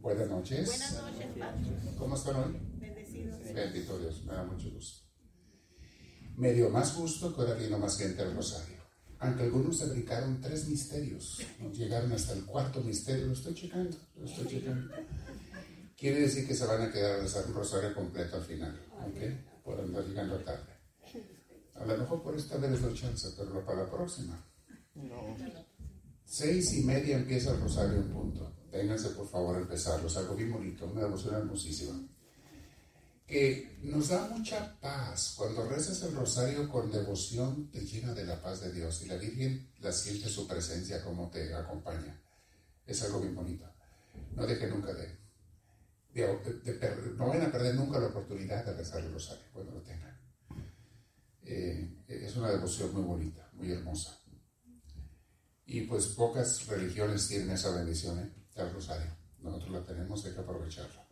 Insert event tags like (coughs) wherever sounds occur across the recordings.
Buenas noches. Buenas noches, Padre. ¿Cómo están hoy? Bendecidos. Bendito Dios, me da mucho gusto. Me dio más gusto que ahora vino más gente al Rosario. Aunque algunos se brincaron tres misterios, ¿no? llegaron hasta el cuarto misterio, lo estoy checando, lo estoy checando. Quiere decir que se van a quedar a rezar un rosario completo al final, ¿ok? Por andar llegando tarde. A lo mejor por esta vez doy chance, pero no para la próxima. Seis y media empieza el rosario en punto. Ténganse por favor a empezarlo, es algo bien bonito, una devoción hermosísima. Que nos da mucha paz. Cuando rezas el rosario con devoción, te llena de la paz de Dios y la Virgen la siente su presencia como te acompaña. Es algo bien bonito. No deje nunca de, no van a perder nunca la oportunidad de rezar el rosario cuando lo tengan. Eh, es una devoción muy bonita, muy hermosa. Y pues pocas religiones tienen esa bendición, ¿eh? Del rosario. Nosotros la tenemos, hay que aprovecharla.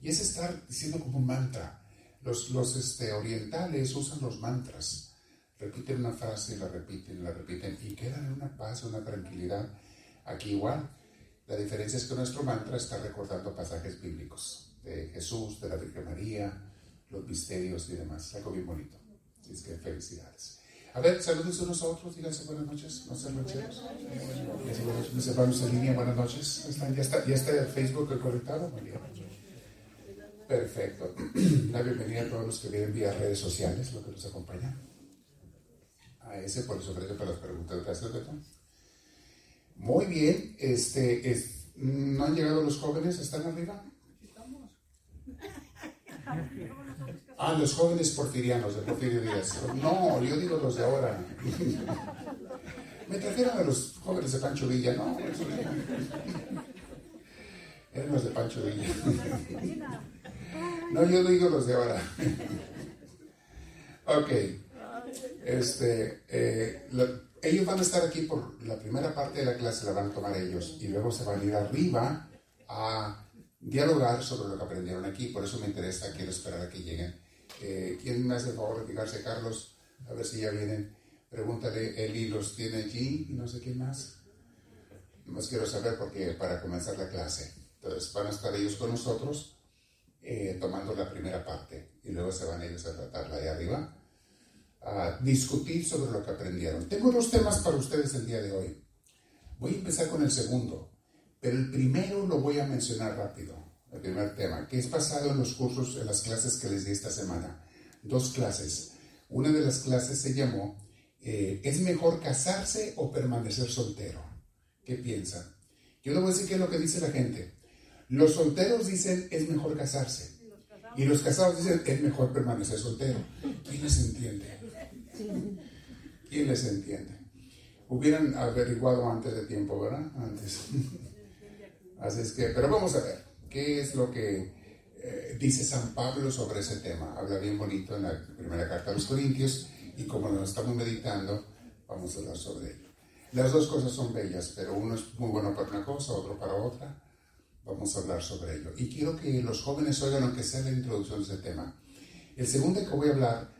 Y es estar diciendo como un mantra. Los, los este, orientales usan los mantras. Repiten una frase, la repiten, la repiten y quedan en una paz, una tranquilidad. Aquí igual. La diferencia es que nuestro mantra está recordando pasajes bíblicos de Jesús, de la Virgen María, los misterios y demás. Algo bien bonito. Es que felicidades. A ver, saludos unos a otros, díganse buenas noches, no sean noches, Mis hermanos en línea, buenas noches. ¿Ya, está, ¿Ya está Facebook conectado? Muy. Perfecto. (clears throat) La bienvenida a todos los que vienen vía redes sociales, lo que nos acompaña. A ese, por creo que para las preguntas, gracias, Beto. Muy bien, este, es- ¿no han llegado los jóvenes? ¿Están arriba? (laughs) Ah, los jóvenes porfirianos de Porfirio Díaz. No, yo digo los de ahora. Me trajeron a los jóvenes de Pancho Villa, no. eso de Pancho Villa. No, yo digo los de ahora. Ok. Este, eh, lo- ellos van a estar aquí por la primera parte de la clase, la van a tomar ellos y luego se van a ir arriba a dialogar sobre lo que aprendieron aquí. Por eso me interesa, quiero esperar a que lleguen. Eh, ¿Quién me hace el favor de fijarse, Carlos? A ver si ya vienen. Pregúntale, Eli los tiene allí y no sé quién más. Más quiero saber porque para comenzar la clase. Entonces van a estar ellos con nosotros eh, tomando la primera parte y luego se van ellos a tratarla de arriba a discutir sobre lo que aprendieron. Tengo dos temas para ustedes el día de hoy. Voy a empezar con el segundo, pero el primero lo voy a mencionar rápido, el primer tema, que es basado en los cursos, en las clases que les di esta semana. Dos clases. Una de las clases se llamó eh, ¿Es mejor casarse o permanecer soltero? ¿Qué piensan? Yo le voy a decir qué es lo que dice la gente. Los solteros dicen es mejor casarse. Y los casados dicen es mejor permanecer soltero. ¿Quién les entiende? ¿Quién les entiende? Hubieran averiguado antes de tiempo, ¿verdad? Antes. Así es que, pero vamos a ver, ¿qué es lo que eh, dice San Pablo sobre ese tema? Habla bien bonito en la primera carta a los Corintios y como lo estamos meditando, vamos a hablar sobre ello. Las dos cosas son bellas, pero uno es muy bueno para una cosa, otro para otra. Vamos a hablar sobre ello. Y quiero que los jóvenes oigan aunque sea la introducción de ese tema. El segundo que voy a hablar,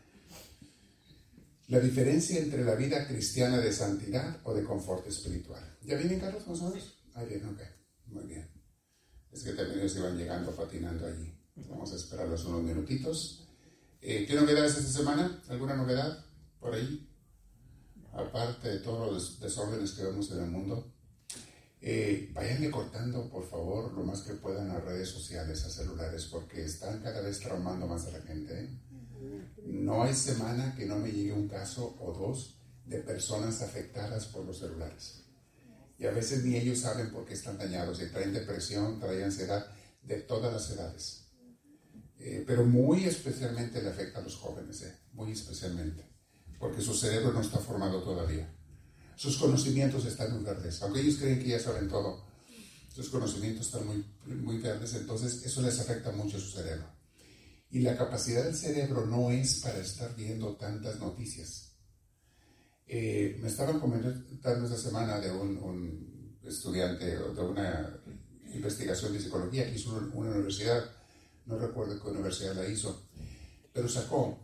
la diferencia entre la vida cristiana de santidad o de confort espiritual. ¿Ya vienen, Carlos, más o menos? Ah, bien, ok. Muy bien. Es que también ellos iban llegando patinando allí. Vamos a esperarlos unos minutitos. Eh, ¿Qué novedades esta semana? ¿Alguna novedad por ahí? Aparte de todos los desórdenes que vemos en el mundo. Eh, cortando, por favor, lo más que puedan a redes sociales, a celulares, porque están cada vez traumando más a la gente. ¿eh? No hay semana que no me llegue un caso o dos de personas afectadas por los celulares. Y a veces ni ellos saben por qué están dañados y traen depresión, traen ansiedad de todas las edades. Eh, pero muy especialmente le afecta a los jóvenes, eh, muy especialmente, porque su cerebro no está formado todavía. Sus conocimientos están muy verdes, aunque ellos creen que ya saben todo. Sus conocimientos están muy, muy verdes, entonces eso les afecta mucho a su cerebro. Y la capacidad del cerebro no es para estar viendo tantas noticias. Eh, me estaban comentando esta semana de un, un estudiante de una investigación de psicología que hizo una, universidad, no recuerdo qué universidad la hizo, pero sacó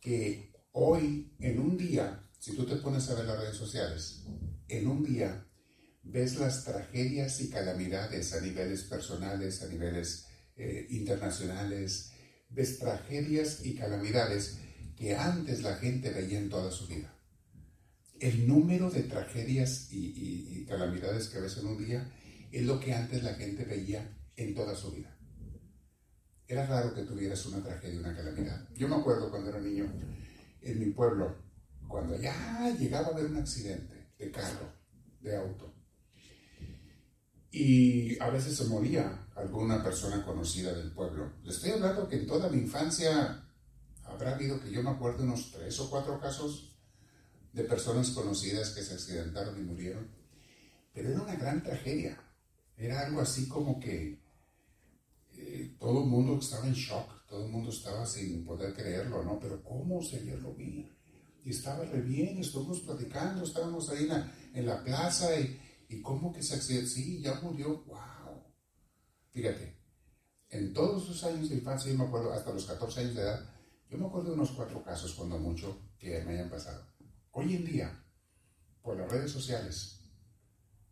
que hoy, en un día, si tú te pones a ver las redes sociales, en un día, ves las tragedias y calamidades a niveles personales, a niveles eh, internacionales, ves tragedias y calamidades que antes la gente veía en toda su vida. El número de tragedias y, calamidades que ves en un día es lo que antes la gente veía en toda su vida. Era raro que tuvieras una tragedia, una calamidad. Yo me acuerdo cuando era niño, en mi pueblo, cuando ya llegaba a haber un accidente de carro, de auto, y a veces se moría alguna persona conocida del pueblo. Le estoy hablando que en toda mi infancia habrá habido que yo me acuerdo unos tres o cuatro casos de personas conocidas que se accidentaron y murieron. Pero era una gran tragedia. Era algo así como que eh, todo el mundo estaba en shock, todo el mundo estaba sin poder creerlo, ¿no? Pero ¿cómo se lo vi? Y estaba re bien, estuvimos platicando, estábamos ahí en la, plaza y ¿Y cómo que se accidentó? Sí, ya murió. ¡Wow! Fíjate, en todos sus años de infancia, yo me acuerdo, hasta los 14 años de edad, yo me acuerdo de unos cuatro casos, cuando mucho, que me hayan pasado. Hoy en día, por las redes sociales,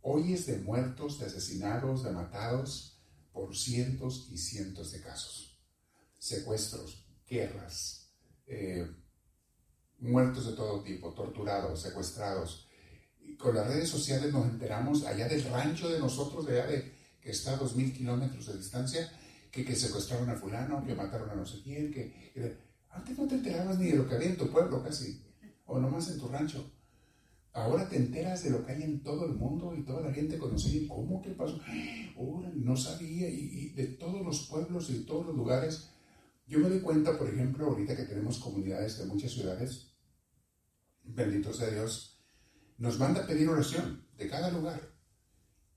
hoy es de muertos, de asesinados, de matados, por cientos y cientos de casos. Secuestros, guerras, eh, muertos de todo tipo, torturados, secuestrados, con las redes sociales nos enteramos allá del rancho de nosotros, allá de que está a dos mil kilómetros de distancia, que, que, secuestraron a fulano, que mataron a no sé quién, que, antes no te enterabas ni de lo que había en tu pueblo casi, o nomás en tu rancho. Ahora te enteras de lo que hay en todo el mundo y toda la gente conocida. ¿Cómo que pasó? (gasps) no sabía. Y, y, de todos los pueblos y de todos los lugares. Yo me doy cuenta, por ejemplo, ahorita que tenemos comunidades de muchas ciudades, bendito sea Dios, nos manda a pedir oración de cada lugar.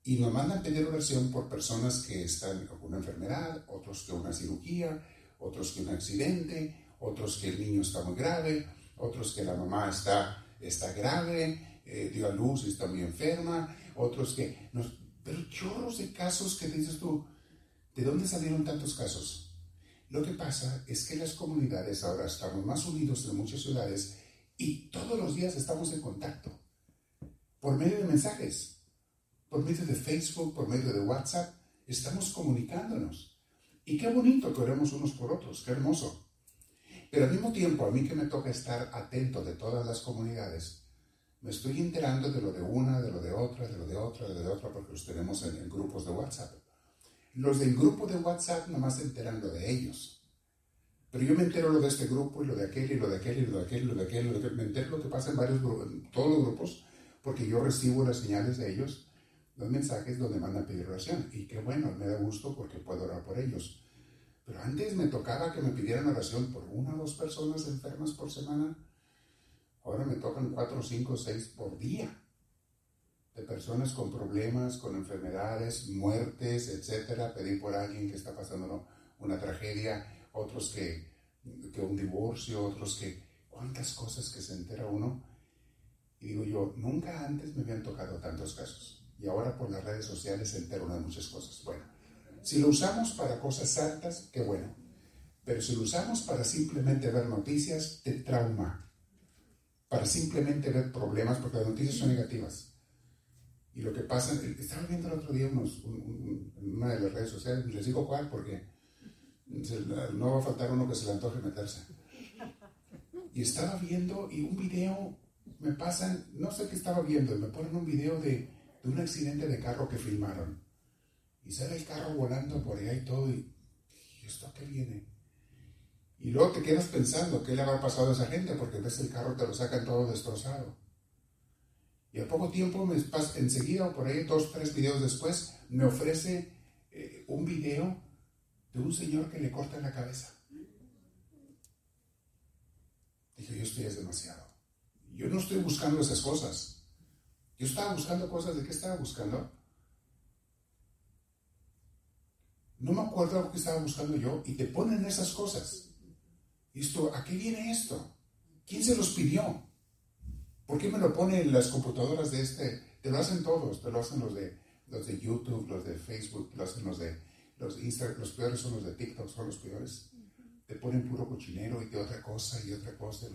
Y nos mandan a pedir oración por personas que están con una enfermedad, otros que una cirugía, otros que un accidente, otros que el niño está muy grave, otros que la mamá está, está grave, eh, dio a luz y está muy enferma, otros que... Nos, pero chorros de casos que dices tú, ¿de dónde salieron tantos casos? Lo que pasa es que las comunidades ahora estamos más unidos en muchas ciudades y todos los días estamos en contacto por medio de mensajes, por medio de Facebook, por medio de WhatsApp, estamos comunicándonos. Y qué bonito que oremos unos por otros, qué hermoso. Pero al mismo tiempo, a mí que me toca estar atento de todas las comunidades, me estoy enterando de lo de una, de lo de otra, de lo de otra, de lo de otra, porque los tenemos en, grupos de WhatsApp. Los del grupo de WhatsApp nomás se enteran lo de ellos. Pero yo me entero lo de este grupo y lo de aquel y lo de aquel y lo de aquel y lo de aquel. Y lo de aquel. Me entero lo que pasa en varios en todos los grupos, porque yo recibo las señales de ellos, los mensajes donde mandan pedir oración. Y qué bueno, me da gusto porque puedo orar por ellos. Pero antes me tocaba que me pidieran oración por una o dos personas enfermas por semana. Ahora me tocan cuatro, cinco, seis por día. De personas con problemas, con enfermedades, muertes, etcétera. Pedir por alguien que está pasando una tragedia, otros que, que un divorcio, otros que. ¿Cuántas cosas que se entera uno? Y digo yo, nunca antes me habían tocado tantos casos. Y ahora por las redes sociales se entero de muchas cosas. Bueno, si lo usamos para cosas santas, qué bueno. Pero si lo usamos para simplemente ver noticias, te trauma. Para simplemente ver problemas, porque las noticias son negativas. Y lo que pasa, estaba viendo el otro día unos, una de las redes sociales, les digo cuál, porque no va a faltar uno que se le antoje meterse. Y estaba viendo y un video me pasan, no sé qué estaba viendo, me ponen un video de, de, un accidente de carro que filmaron. Y sale el carro volando por allá y todo, y, ¿y esto qué viene? Y luego te quedas pensando qué le habrá pasado a esa gente, porque ves el carro te lo sacan todo destrozado. Y a poco tiempo, me enseguida o por ahí, dos, tres videos después, me ofrece eh, un video de un señor que le corta la cabeza. Dije, yo estoy es demasiado. Yo no estoy buscando esas cosas. Yo estaba buscando cosas, ¿de qué estaba buscando? No me acuerdo que estaba buscando yo y te ponen esas cosas. ¿Y esto, a qué viene esto? ¿Quién se los pidió? ¿Por qué me lo ponen las computadoras de este? Te lo hacen todos, te lo hacen los de, los de YouTube, los de Facebook, te lo hacen los de los Instagram, los peores son los de TikTok, son los peores. Te ponen puro cochinero y de otra cosa y otra cosa.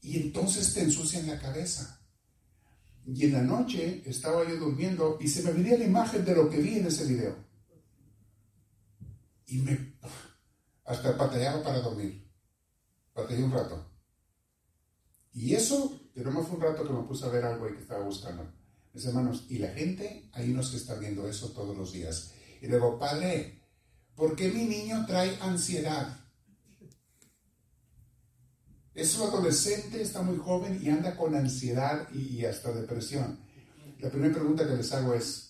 Y entonces te ensucian la cabeza. Y en la noche estaba yo durmiendo y se me venía la imagen de lo que vi en ese video. Y me hasta patallaba para dormir. Patallé un rato. Y eso, que no fue un rato que me puse a ver algo y que estaba buscando. Mis hermanos, y la gente, hay unos que están viendo eso todos los días. Y luego, padre, ¿por qué mi niño trae ansiedad? Es un adolescente, está muy joven y anda con ansiedad y, hasta depresión. La primera pregunta que les hago es,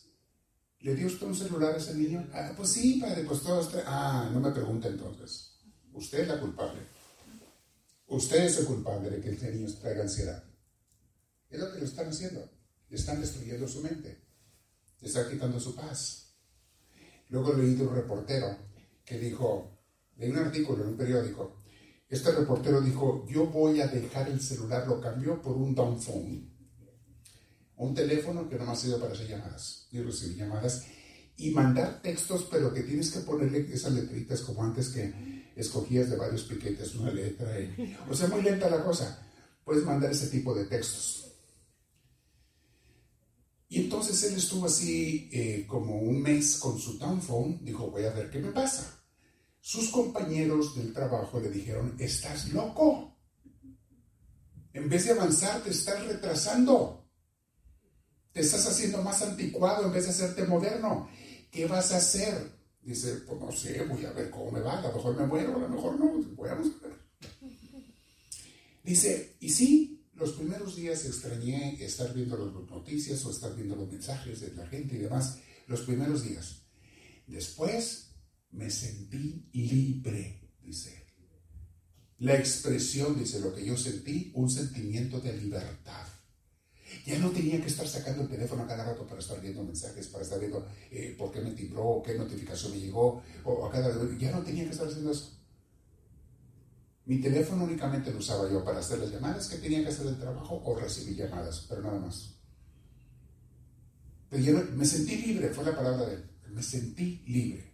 ¿le dio usted un celular a ese niño? Ah, pues sí, padre, pues todos... Ah, no me pregunta entonces. Usted es la culpable. Usted es el culpable de que el niño traiga ansiedad. Es lo que lo están haciendo. Le están destruyendo su mente. Le están quitando su paz. Luego leí de un reportero que dijo, de un artículo en un periódico, este reportero dijo, yo voy a dejar el celular, lo cambió por un dumb Un teléfono que no ha sido para hacer llamadas y recibir llamadas y mandar textos, pero que tienes que ponerle esas letritas como antes que escogías de varios piquetes una letra. O sea, muy lenta la cosa. Puedes mandar ese tipo de textos. Y entonces él estuvo así eh, como un mes con su phone, dijo, voy a ver qué me pasa. Sus compañeros del trabajo le dijeron, estás loco. En vez de avanzar, te estás retrasando. Estás haciendo más anticuado en vez de hacerte moderno. ¿Qué vas a hacer? Dice, pues no sé, voy a ver cómo me va. A lo mejor me muero, a lo mejor no. Voy a ver. Dice, y sí, los primeros días extrañé estar viendo las noticias o estar viendo los mensajes de la gente y demás. Los primeros días. Después me sentí libre, dice. La expresión, dice, lo que yo sentí, un sentimiento de libertad. Ya no tenía que estar sacando el teléfono a cada rato para estar viendo mensajes, para estar viendo eh, por qué me timbró, qué notificación me llegó, o a cada ya no tenía que estar haciendo eso. Mi teléfono únicamente lo usaba yo para hacer las llamadas que tenía que hacer el trabajo o recibir llamadas, pero nada más. Pero me sentí libre, fue la palabra de él. Me sentí libre.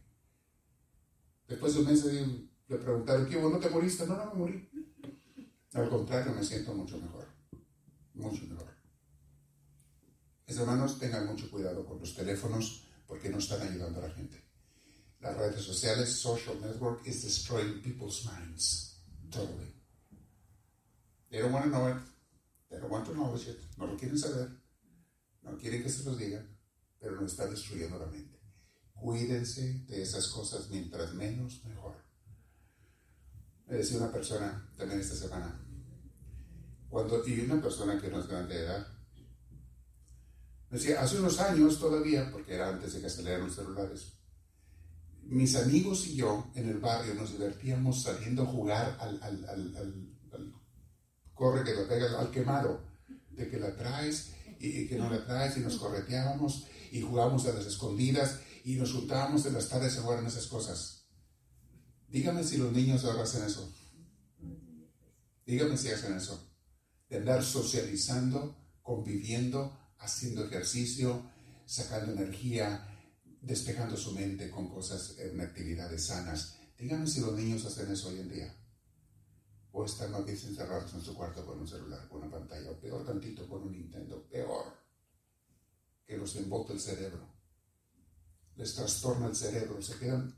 Después de un mes le preguntaron, ¿qué no te moriste? No, no me morí. Al contrario, me siento mucho mejor. Mucho mejor. Mis hermanos, tengan mucho cuidado con los teléfonos porque no están ayudando a la gente. Las redes sociales, social network, is destroying people's minds. Totally. They don't want to know it. They don't want to knowledge it. No lo quieren saber. No quieren que se los digan, pero nos está destruyendo la mente. Cuídense de esas cosas mientras menos, mejor. Me decía una persona también esta semana, cuando, y una persona que no es grande de edad, hace unos años todavía, porque era antes de que salieran los celulares, mis amigos y yo en el barrio nos divertíamos saliendo a jugar al, al, al, corre que lo pega al quemado, de que la traes y que no la traes y nos correteábamos y jugábamos a las escondidas y nos juntábamos en las tardes a jugar en esas cosas. Dígame si los niños ahora hacen eso. Dígame si hacen eso. De andar socializando, conviviendo, haciendo ejercicio, sacando energía, despejando su mente con cosas en actividades sanas. Dígame si los niños hacen eso hoy en día. O están aquí encerrados en su cuarto con un celular, con una pantalla, o peor tantito con un Nintendo, peor, que los embote el cerebro les trastorna el cerebro, se quedan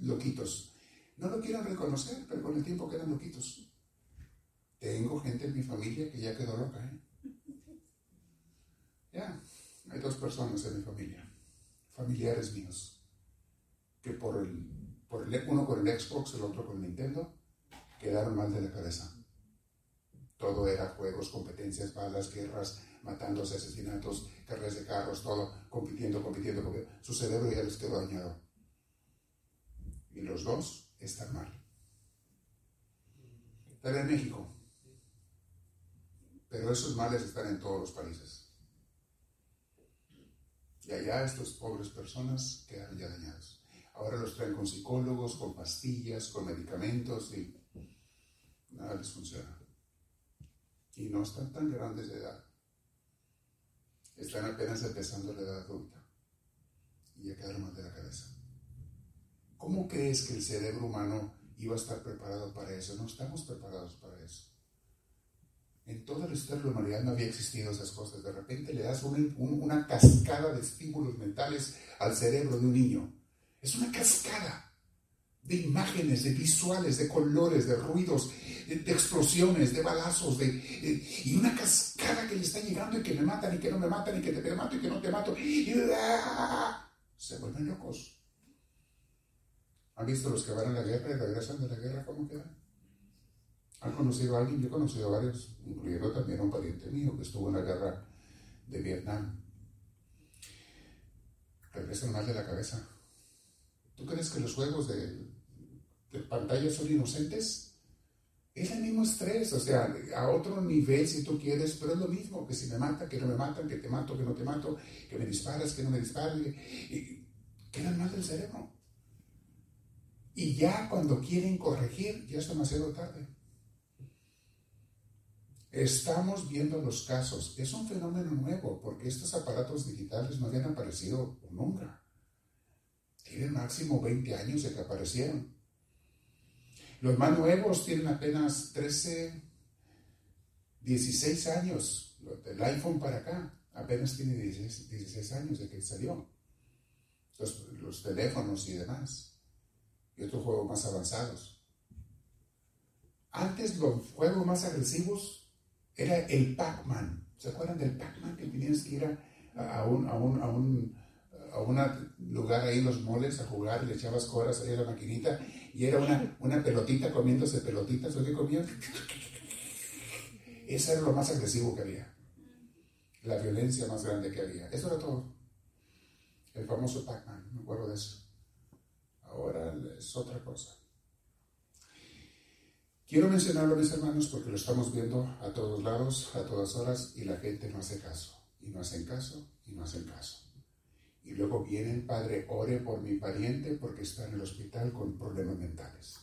loquitos. No lo quieren reconocer, pero con el tiempo quedan loquitos. Tengo gente en mi familia que ya quedó loca, ¿eh? Ya, hay dos personas en mi familia, familiares míos, que por el, uno con el Xbox, el otro con el Nintendo, quedaron mal de la cabeza. Todo era juegos, competencias, balas, guerras, matándose, asesinatos, carreras de carros, todo, compitiendo, compitiendo, porque su cerebro ya les quedó dañado. Y los dos están mal. Están en México. Pero esos males están en todos los países. Y allá estas pobres personas quedan ya dañadas. Ahora los traen con psicólogos, con pastillas, con medicamentos y nada les funciona. Y no están tan grandes de edad están apenas empezando la edad adulta y ya quedaron mal de la cabeza. ¿Cómo crees que el cerebro humano iba a estar preparado para eso? No estamos preparados para eso. En toda la historia de la humanidad no había existido esas cosas. De repente le das una cascada de estímulos mentales al cerebro de un niño. Es una cascada de imágenes, de visuales, de colores, de ruidos, de, explosiones, de balazos, de, y una cascada que le está llegando y que me matan y que no me matan y que te mato y que no te mato. Y, ¡ah! se vuelven locos. ¿Han visto los que van a la guerra y regresan de la guerra cómo quedan? ¿Han conocido a alguien? Yo he conocido a varios, incluyendo también a un pariente mío que estuvo en la guerra de Vietnam. Regresan mal de la cabeza. ¿Tú crees que los juegos de de pantallas son inocentes, es el mismo estrés, o sea, a otro nivel si tú quieres, pero es lo mismo, que si me matan, que no me matan, que te mato, que no te mato, que me disparas, que no me disparas, y quedan mal del cerebro. Y ya cuando quieren corregir, ya es demasiado tarde. Estamos viendo los casos. Es un fenómeno nuevo, porque estos aparatos digitales no habían aparecido nunca. Tienen máximo 20 años de que aparecieron. Los más nuevos tienen apenas 13, 16 años. El iPhone para acá apenas tiene 16, años de que salió. Los, los teléfonos y demás. Y otros juegos más avanzados. Antes los juegos más agresivos era el Pac-Man. ¿Se acuerdan del Pac-Man que tenías que ir a, un, a, un, a, un, a un lugar ahí en los moles a jugar y le echabas coras ahí a la maquinita y era una, una pelotita comiéndose pelotitas, ¿o qué comían? (laughs) Ese era lo más agresivo que había. La violencia más grande que había. Eso era todo. El famoso Pac-Man, me acuerdo de eso. Ahora es otra cosa. Quiero mencionarlo, mis hermanos, porque lo estamos viendo a todos lados, a todas horas, y la gente no hace caso. Y no hacen caso, y no hacen caso. Y luego viene el padre, ore por mi pariente porque está en el hospital con problemas mentales.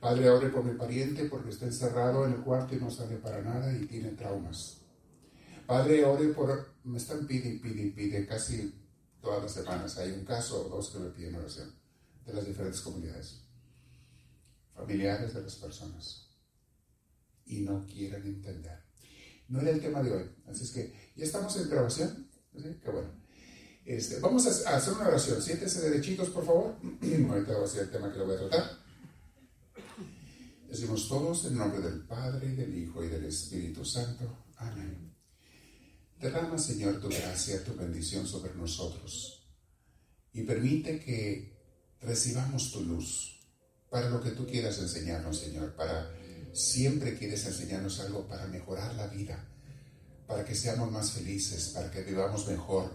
Padre, ore por mi pariente porque está encerrado en el cuarto y no sale para nada y tiene traumas. Padre, ore por... Me están pidiendo, pide, pide casi todas las semanas. Hay un caso o dos que me piden oración de las diferentes comunidades. Familiares de las personas. Y no quieren entender. No era el tema de hoy. Así es que ya estamos en grabación. ¿Sí? Qué bueno. Este, vamos a, hacer una oración. Siéntese derechitos, por favor. (clears throat) Ahorita voy a hacer el tema que lo voy a tratar. Decimos todos en nombre del Padre, del Hijo y del Espíritu Santo. Amén. Derrama, Señor, tu gracia, tu bendición sobre nosotros y permite que recibamos tu luz para lo que tú quieras enseñarnos, Señor, para siempre quieres enseñarnos algo para mejorar la vida, para que seamos más felices, para que vivamos mejor,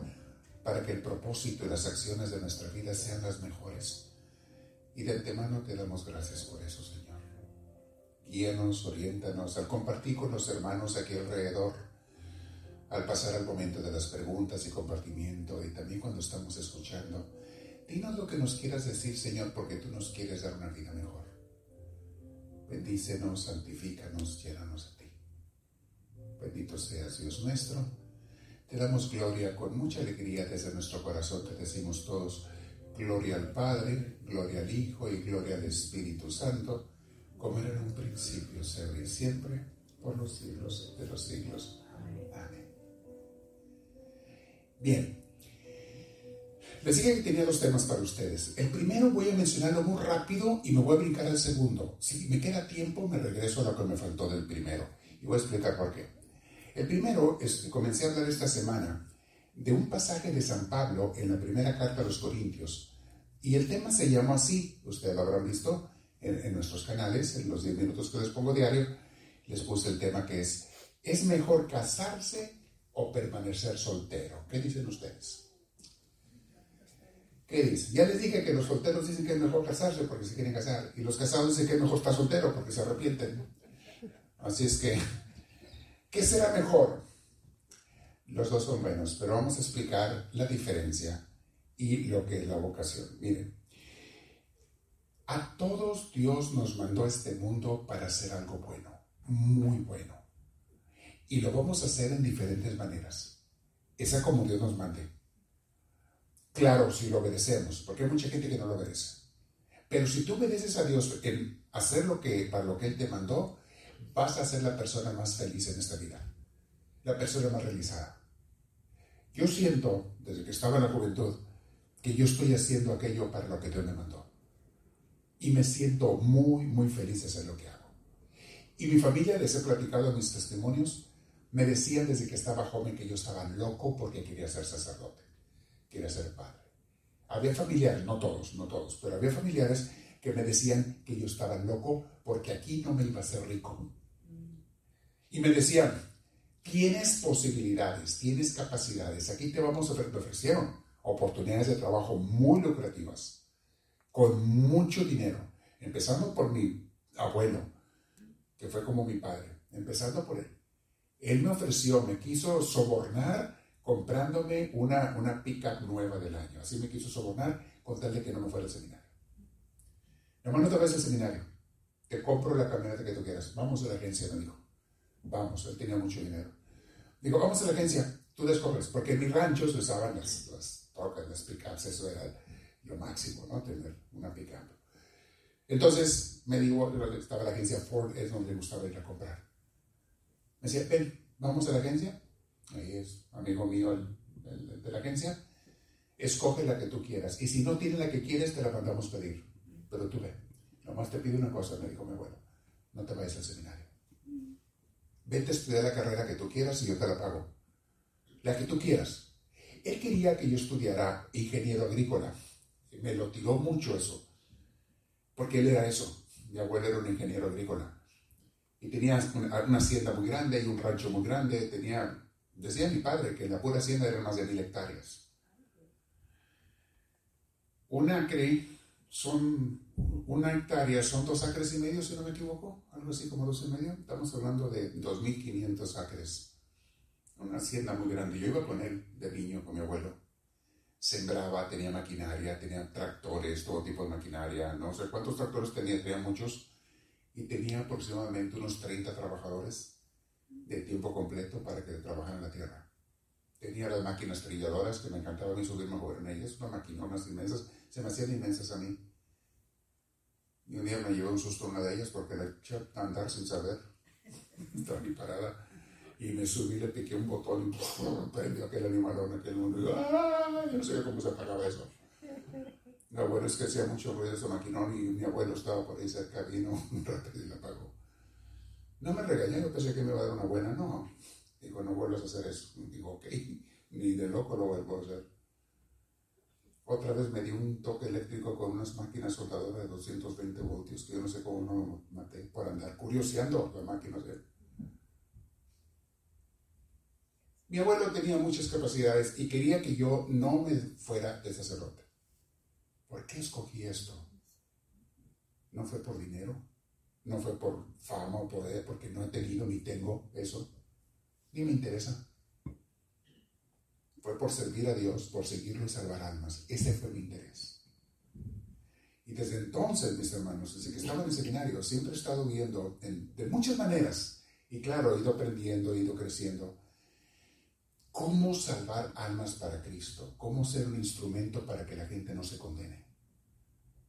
para que el propósito y las acciones de nuestra vida sean las mejores. Y de antemano te damos gracias por eso, Señor. Guíanos, oriéntanos al compartir con los hermanos aquí alrededor, al pasar al momento de las preguntas y compartimiento y también cuando estamos escuchando. Dinos lo que nos quieras decir, Señor, porque tú nos quieres dar una vida mejor. Bendícenos, santifícanos, llénanos a ti. Bendito seas, Dios nuestro te damos gloria con mucha alegría desde nuestro corazón. Te decimos todos, gloria al Padre, gloria al Hijo y gloria al Espíritu Santo, como era en un principio, sea y siempre, por los siglos de los siglos. Amén. Bien. Les dije que tenía dos temas para ustedes. El primero voy a mencionarlo muy rápido y me voy a brincar al segundo. Si me queda tiempo, me regreso a lo que me faltó del primero. Y voy a explicar por qué. El primero es comencé a hablar esta semana de un pasaje de San Pablo en la primera carta a los Corintios. Y el tema se llama así, ustedes lo habrán visto en, nuestros canales, en los 10 minutos que les pongo diario, les puse el tema que es, ¿es mejor casarse o permanecer soltero? ¿Qué dicen ustedes? ¿Qué dicen? Ya les dije que los solteros dicen que es mejor casarse porque se quieren casar y los casados dicen que es mejor estar soltero porque se arrepienten. Así es que ¿Qué será mejor? Los dos son buenos, pero vamos a explicar la diferencia y lo que es la vocación. Miren, a todos Dios nos mandó a este mundo para hacer algo bueno, muy bueno. Y lo vamos a hacer en diferentes maneras. Esa como Dios nos mande. Claro, si lo obedecemos, porque hay mucha gente que no lo obedece. Pero si tú obedeces a Dios en hacer lo que, para lo que Él te mandó, vas a ser la persona más feliz en esta vida, la persona más realizada. Yo siento, desde que estaba en la juventud, que yo estoy haciendo aquello para lo que Dios me mandó. Y me siento muy, muy feliz de hacer lo que hago. Y mi familia, les he platicado mis testimonios, me decían desde que estaba joven que yo estaba loco porque quería ser sacerdote, quería ser padre. Había familiares, no todos, no todos, pero había familiares que me decían que yo estaba loco porque aquí no me iba a ser rico. Y me decían, tienes posibilidades, tienes capacidades, aquí te vamos a ofrecer, oportunidades de trabajo muy lucrativas, con mucho dinero, empezando por mi abuelo, que fue como mi padre, empezando por él. Él me ofreció, me quiso sobornar comprándome una, una pick-up nueva del año. Así me quiso sobornar con tal de que no me fuera al seminario. Hermano, no te vayas al seminario. Te compro la camioneta que tú quieras. Vamos a la agencia, me dijo. Vamos, él tenía mucho dinero. Digo, vamos a la agencia, tú descubres, porque en mi rancho se usaban las, las tocas, las pickups, eso era lo máximo, ¿no? Tener una pickup. Entonces me dijo, estaba la agencia Ford, es donde le gustaba ir a comprar. Me decía, ven, vamos a la agencia. Ahí es amigo mío el, de la agencia. Escoge la que tú quieras. Y si no tiene la que quieres, te la mandamos pedir. Pero tú ve. Nomás te pido una cosa, me dijo mi abuelo. No te vayas al seminario. Vete a estudiar la carrera que tú quieras y yo te la pago. La que tú quieras. Él quería que yo estudiara ingeniero agrícola. Me lo tiró mucho eso. Porque él era eso. Mi abuelo era un ingeniero agrícola. Y tenía una, hacienda muy grande y un rancho muy grande. Tenía, decía mi padre que la pura hacienda eran más de mil hectáreas. Un acre son, una hectárea son dos acres y medio, si no me equivoco, algo así como dos y medio. Estamos hablando de 2.500 acres. Una hacienda muy grande. Yo iba con él de niño, con mi abuelo. Sembraba, tenía maquinaria, tenía tractores, todo tipo de maquinaria. No sé cuántos tractores tenía, tenía muchos. Y tenía aproximadamente unos 30 trabajadores de tiempo completo para que trabajaran la tierra. Tenía las máquinas trilladoras que me encantaba a mí subirme a jugar en ellas, unas maquinonas inmensas se me hacían inmensas a mí. Y un día me llevó un susto una de ellas porque la eché a andar sin saber. (laughs) Estaba mi parada. Y me subí, le piqué un botón y (laughs) prendió aquel animalón, aquel mundo. ¡ah! Yo no sé cómo se apagaba eso. Lo bueno es que hacía mucho ruido ese maquinón y mi abuelo estaba por ahí cerca, vino un rato y la apagó. No me regañé, yo pensé que me iba a dar una buena. No, digo, no vuelvas a hacer eso. (laughs) Digo, ok, ni de loco lo vuelvo a hacer. Otra vez me dio un toque eléctrico con unas máquinas soldadoras de 220 voltios que yo no sé cómo no maté por andar curioseando las máquinas Mi abuelo tenía muchas capacidades y quería que yo no me fuera de sacerdote. ¿Por qué escogí esto? No fue por dinero, no fue por fama o poder, porque no he tenido ni tengo eso, ni me interesa fue por servir a Dios, por seguirlo y salvar almas. Ese fue mi interés. Y desde entonces, mis hermanos, desde que estaba en el seminario, siempre he estado viendo de muchas maneras, y claro, he ido aprendiendo, he ido creciendo, cómo salvar almas para Cristo, cómo ser un instrumento para que la gente no se condene,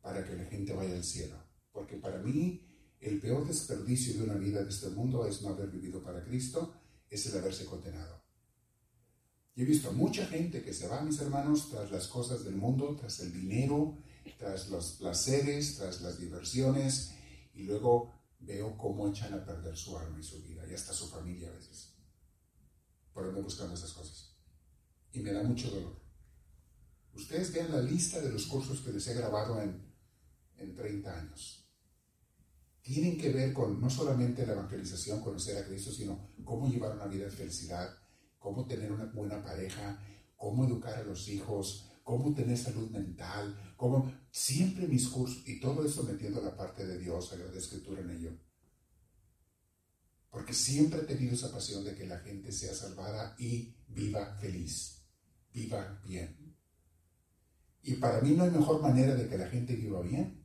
para que la gente vaya al cielo. Porque para mí, el peor desperdicio de una vida de este mundo es no haber vivido para Cristo, es el haberse condenado. Y he visto mucha gente que se va, mis hermanos, tras las cosas del mundo, tras el dinero, tras los placeres, tras las diversiones, y luego veo cómo echan a perder su alma y su vida, y hasta su familia a veces, por andar buscando esas cosas. Y me da mucho dolor. Ustedes vean la lista de los cursos que les he grabado en, en 30 años. Tienen que ver con no solamente la evangelización, conocer a Cristo, sino cómo llevar una vida de felicidad, cómo tener una buena pareja, cómo educar a los hijos, cómo tener salud mental, cómo siempre mis cursos y todo eso metiendo la parte de Dios, la escritura en ello. Porque siempre he tenido esa pasión de que la gente sea salvada y viva feliz, viva bien. Y para mí no hay mejor manera de que la gente viva bien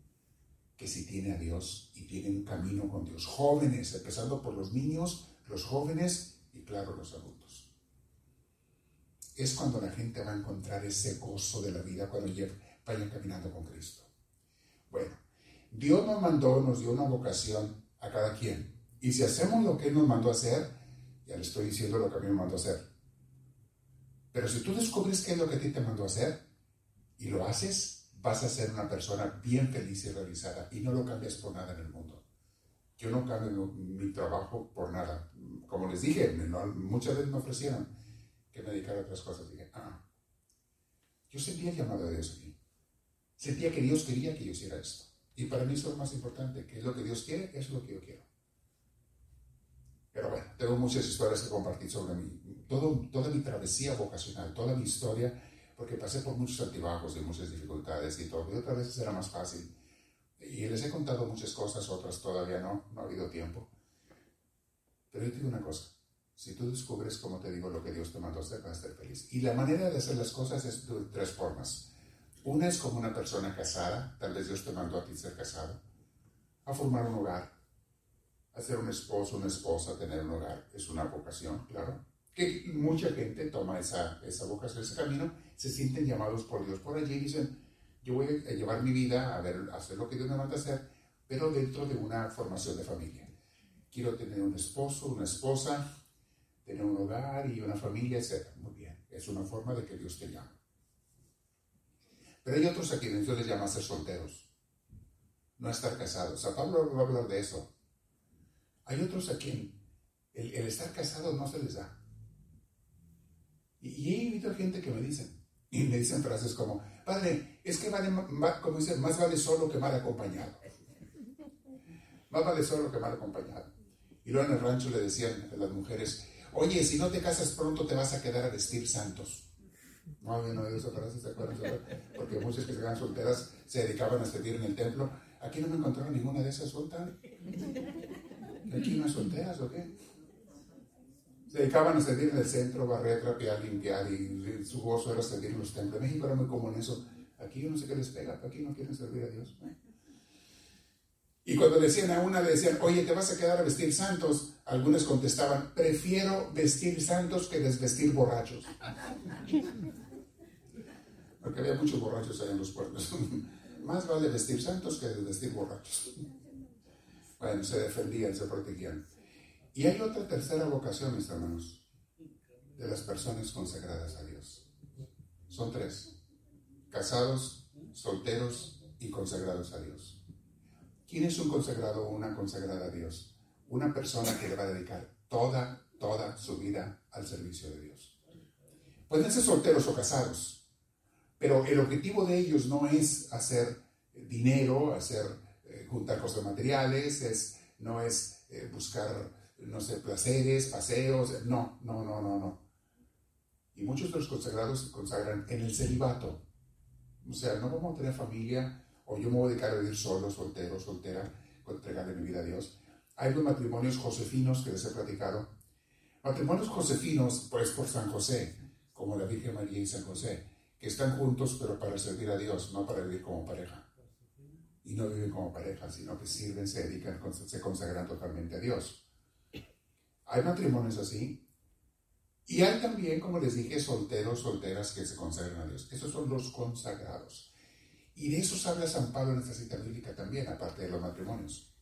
que si tiene a Dios y tiene un camino con Dios. Jóvenes, empezando por los niños, los jóvenes y claro los adultos es cuando la gente va a encontrar ese gozo de la vida cuando vayan caminando con Cristo. Bueno, Dios nos mandó, nos dio una vocación a cada quien. Y si hacemos lo que Él nos mandó hacer, ya le estoy diciendo lo que a mí me mandó hacer. Pero si tú descubres qué es lo que a ti te mandó hacer y lo haces, vas a ser una persona bien feliz y realizada y no lo cambias por nada en el mundo. Yo no cambio mi, trabajo por nada. Como les dije, muchas veces me ofrecieron que me dedicara a otras cosas. Dije, ah, yo sentía llamado de Dios aquí. Sentía que Dios quería que yo hiciera esto. Y para mí eso es lo más importante, que es lo que Dios quiere, es lo que yo quiero. Pero bueno, tengo muchas historias que compartir sobre mí. Todo, toda mi travesía vocacional, toda mi historia, porque pasé por muchos altibajos y muchas dificultades y todo. Y otras veces era más fácil. Y les he contado muchas cosas, otras todavía no, no ha habido tiempo. Pero yo digo una cosa, si tú descubres, como te digo, lo que Dios te mandó a hacer, vas a estar feliz. Y la manera de hacer las cosas es de tres formas. Una es como una persona casada, tal vez Dios te mandó a ti ser casado, a formar un hogar, a ser un esposo, una esposa, tener un hogar. Es una vocación, claro. Que mucha gente toma esa, esa vocación, ese camino, se sienten llamados por Dios por allí y dicen, yo voy a llevar mi vida a, ver, hacer lo que Dios me manda hacer, pero dentro de una formación de familia. Quiero tener un esposo, una esposa, tener un hogar y una familia, etc. Muy bien, es una forma de que Dios te llama. Pero hay otros a quienes Dios les llama a ser solteros, no a estar casados. A Pablo va a hablar de eso. Hay otros a quien el, estar casado no se les da. Y, he visto gente que me dicen, y me dicen frases como, padre, es que vale, como dicen, más vale solo que mal acompañado. Más vale solo que mal acompañado. Y luego en el rancho le decían a las mujeres, oye, si no te casas pronto te vas a quedar a vestir santos. No habían oído esa frase, ¿se acuerdan? Porque muchas que se quedan solteras se dedicaban a servir en el templo. Aquí no me encontraron ninguna de esas soltas. ¿Aquí no hay solteras o qué? Se dedicaban a servir en el centro, barrer, trapear, limpiar y su gozo era servir en los templos. En México era muy común eso. Aquí yo no sé qué les pega, aquí no quieren servir a Dios. Y cuando decían a una, le decían, oye, ¿te vas a quedar a vestir santos? Algunos contestaban, prefiero vestir santos que desvestir borrachos. Porque había muchos borrachos ahí en los pueblos. (laughs) Más vale vestir santos que desvestir borrachos. Bueno, se defendían, se protegían. Y hay otra tercera vocación, mis hermanos, de las personas consagradas a Dios. Son tres. Casados, solteros y consagrados a Dios. ¿Quién es un consagrado o una consagrada a Dios? Una persona que le va a dedicar toda, toda su vida al servicio de Dios. Pueden ser solteros o casados, pero el objetivo de ellos no es hacer dinero, hacer juntar cosas materiales, es, no es eh, buscar, no sé, placeres, paseos, no, no, no, no, no. Y muchos de los consagrados se consagran en el celibato. O sea, no vamos a tener familia, o yo me voy a dedicar a vivir solo, soltero, soltera, entregarle mi vida a Dios. Hay dos matrimonios josefinos que les he platicado. Matrimonios josefinos, pues por San José, como la Virgen María y San José, que están juntos pero para servir a Dios, no para vivir como pareja y no viven como pareja, sino que sirven, se dedican, se consagran totalmente a Dios. Hay matrimonios así. Y hay también, como les dije, solteros, solteras que se consagran a Dios. Esos son los consagrados. Y de esos habla San Pablo en esta cita bíblica también, aparte de los matrimonios.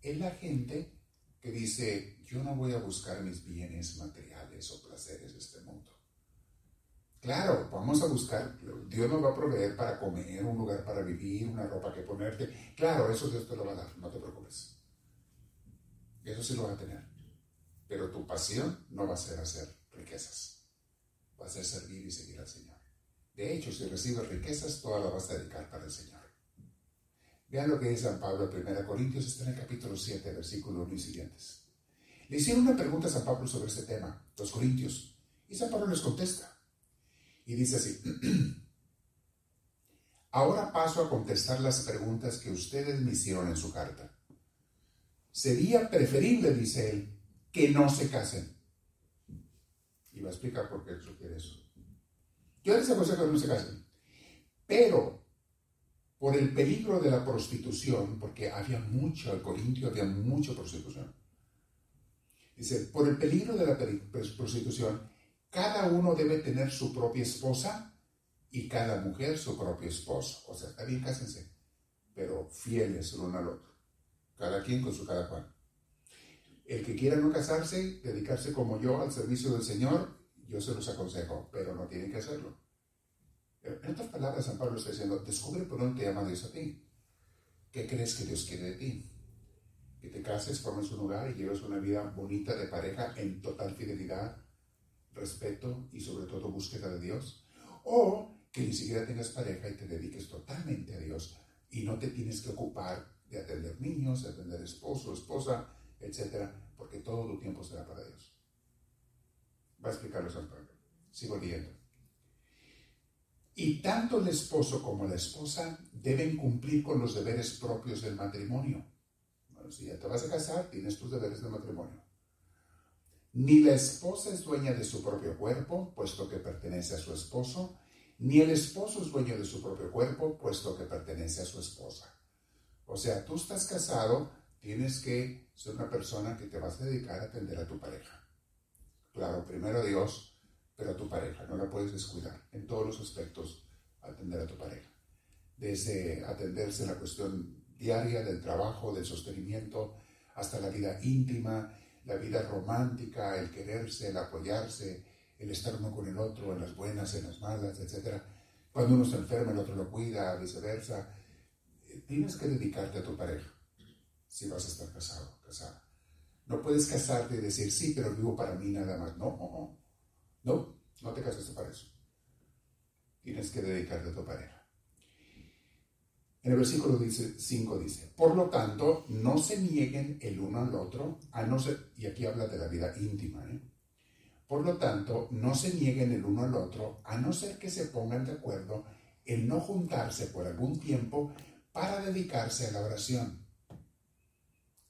Es la gente que dice, yo no voy a buscar mis bienes materiales o placeres de este mundo. Claro, vamos a buscar, Dios nos va a proveer para comer, un lugar para vivir, una ropa que ponerte. Claro, eso Dios te lo va a dar, no te preocupes. Eso sí lo va a tener. Pero tu pasión no va a ser hacer riquezas, va a ser servir y seguir al Señor. De hecho, si recibes riquezas, todas las vas a dedicar para el Señor. Vean lo que dice San Pablo en 1 Corintios, está en el capítulo 7, versículo 1 y siguientes. Le hicieron una pregunta a San Pablo sobre este tema, los Corintios, y San Pablo les contesta. Y dice así, (clears throat) ahora paso a contestar las preguntas que ustedes me hicieron en su carta. Sería preferible, dice él, que no se casen. Y va a explicar por qué sugiere eso. Yo les aconsejo que no se casen. Pero por el peligro de la prostitución, porque había mucho, al Corintio había mucha prostitución. Dice, por el peligro de la prostitución, cada uno debe tener su propia esposa y cada mujer su propio esposo. O sea, también cásense, pero fieles el uno al otro. Cada quien con su cada cual. El que quiera no casarse, dedicarse como yo al servicio del Señor, yo se los aconsejo, pero no tienen que hacerlo. En otras palabras, San Pablo está diciendo, descubre por dónde te llama Dios a ti. ¿Qué crees que Dios quiere de ti? Que te cases, formes un hogar y lleves una vida bonita de pareja en total fidelidad, respeto y sobre todo búsqueda de Dios. O que ni siquiera tengas pareja y te dediques totalmente a Dios y no te tienes que ocupar de atender niños, de atender esposo, esposa, etcétera, porque todo tu tiempo será para Dios. Va a explicarlo San Pablo. Sigo leyendo. Y tanto el esposo como la esposa deben cumplir con los deberes propios del matrimonio. Bueno, si ya te vas a casar, tienes tus deberes de matrimonio. Ni la esposa es dueña de su propio cuerpo, puesto que pertenece a su esposo, ni el esposo es dueño de su propio cuerpo, puesto que pertenece a su esposa. O sea, tú estás casado, tienes que ser una persona que te vas a dedicar a atender a tu pareja. Claro, primero Dios, pero a tu pareja, no la puedes descuidar en todos los aspectos, atender a tu pareja. Desde atenderse la cuestión diaria del trabajo, del sostenimiento, hasta la vida íntima, la vida romántica, el quererse, el apoyarse, el estar uno con el otro, en las buenas, en las malas, etc. Cuando uno se enferma, el otro lo cuida, viceversa tienes que dedicarte a tu pareja si vas a estar casado, casada. No puedes casarte y decir, sí, pero vivo para mí nada más. No, no, no. No, te casaste para eso. Tienes que dedicarte a tu pareja. En el versículo 5 dice, por lo tanto, no se nieguen el uno al otro, a no ser, y aquí habla de la vida íntima, ¿eh? Por lo tanto, no se nieguen el uno al otro, a no ser que se pongan de acuerdo en no juntarse por algún tiempo para dedicarse a la oración.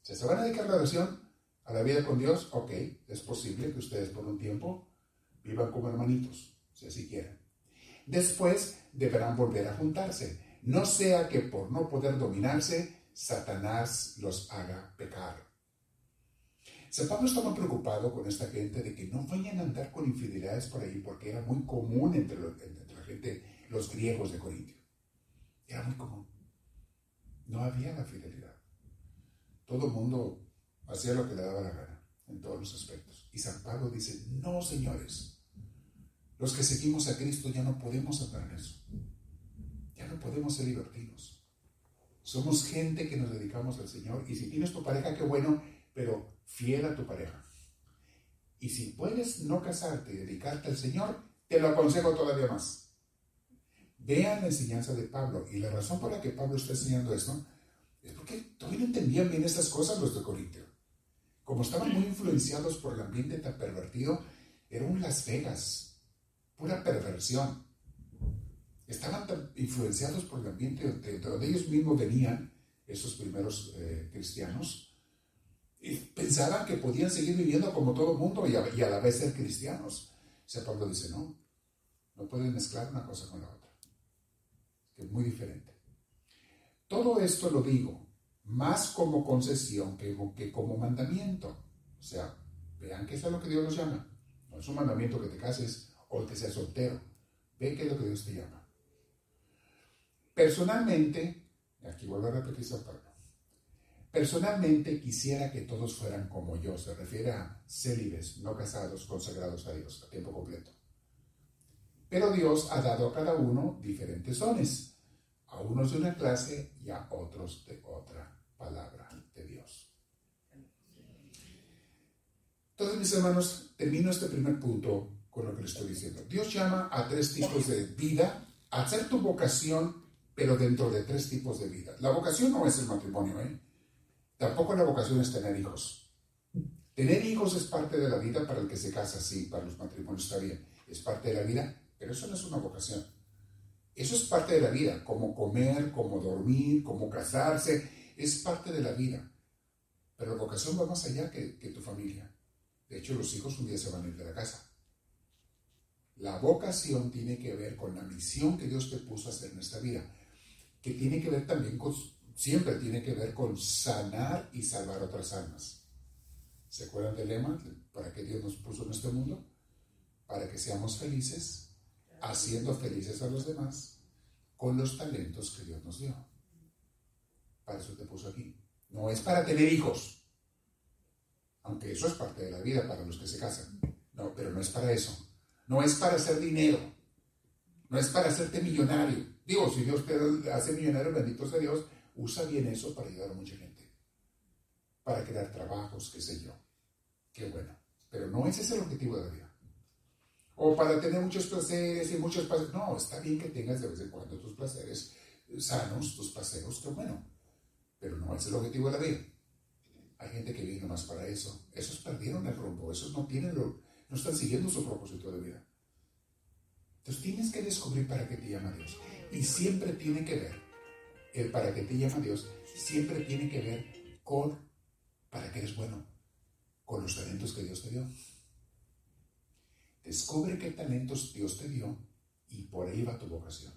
Si se van a dedicar a la oración, a la vida con Dios, ok, es posible que ustedes por un tiempo vivan como hermanitos, si así quieren. Después deberán volver a juntarse, no sea que por no poder dominarse, Satanás los haga pecar. San Pablo estaba preocupado con esta gente de que no vayan a andar con infidelidades por ahí, porque era muy común entre, entre la gente, los griegos de Corintio. Era muy común. No había la fidelidad. Todo el mundo hacía lo que le daba la gana en todos los aspectos. Y San Pablo dice, no, señores, los que seguimos a Cristo ya no podemos en eso. Ya no podemos ser libertinos. Somos gente que nos dedicamos al Señor. Y si tienes tu pareja, qué bueno, pero fiel a tu pareja. Y si puedes no casarte y dedicarte al Señor, te lo aconsejo todavía más. Vean la enseñanza de Pablo. Y la razón por la que Pablo está enseñando esto es porque todavía no entendían bien estas cosas los de Corintio. Como estaban muy influenciados por el ambiente tan pervertido, era un Las Vegas, pura perversión. Estaban tan influenciados por el ambiente de donde ellos mismos venían, esos primeros eh, cristianos, y pensaban que podían seguir viviendo como todo el mundo y a, la vez ser cristianos. O sea, Pablo dice, no, no pueden mezclar una cosa con la otra es muy diferente. Todo esto lo digo más como concesión que, como mandamiento. O sea, vean que eso es lo que Dios nos llama. No es un mandamiento que te cases o que seas soltero. Ve que es lo que Dios te llama. Personalmente, aquí vuelvo a repetir esa palabra. Personalmente quisiera que todos fueran como yo, se refiere a célibes, no casados, consagrados a Dios a tiempo completo. Pero Dios ha dado a cada uno diferentes dones, a unos de una clase y a otros de otra palabra de Dios. Entonces, mis hermanos, termino este primer punto con lo que les estoy diciendo. Dios llama a tres tipos de vida, a hacer tu vocación, pero dentro de tres tipos de vida. La vocación no es el matrimonio, ¿eh? Tampoco la vocación es tener hijos. Tener hijos es parte de la vida para el que se casa, sí, para los matrimonios está bien, es parte de la vida, pero eso no es una vocación. Eso es parte de la vida, como comer, como dormir, como casarse, es parte de la vida. Pero la vocación va más allá que, tu familia. De hecho, los hijos un día se van a ir de la casa. La vocación tiene que ver con la misión que Dios te puso a hacer en esta vida, que tiene que ver también con, siempre tiene que ver con sanar y salvar otras almas. ¿Se acuerdan del lema? ¿Para qué Dios nos puso en este mundo? Para que seamos felices haciendo felices a los demás con los talentos que Dios nos dio. Para eso te puso aquí. No es para tener hijos. Aunque eso es parte de la vida para los que se casan. No, pero no es para eso. No es para hacer dinero. No es para hacerte millonario. Digo, si Dios te hace millonario, bendito sea Dios, usa bien eso para ayudar a mucha gente. Para crear trabajos, qué sé yo. Qué bueno. Pero no ese es el objetivo de vida. O para tener muchos placeres y muchos placeres. No, está bien que tengas de vez en cuando tus placeres sanos, tus paseos, qué bueno. Pero no es el objetivo de la vida. Hay gente que vive más para eso. Esos perdieron el rumbo. Esos no tienen lo, no están siguiendo su propósito de vida. Entonces tienes que descubrir para qué te llama Dios. Y siempre tiene que ver, el para qué te llama Dios, siempre tiene que ver con para qué eres bueno, con los talentos que Dios te dio. Descubre qué talentos Dios te dio y por ahí va tu vocación.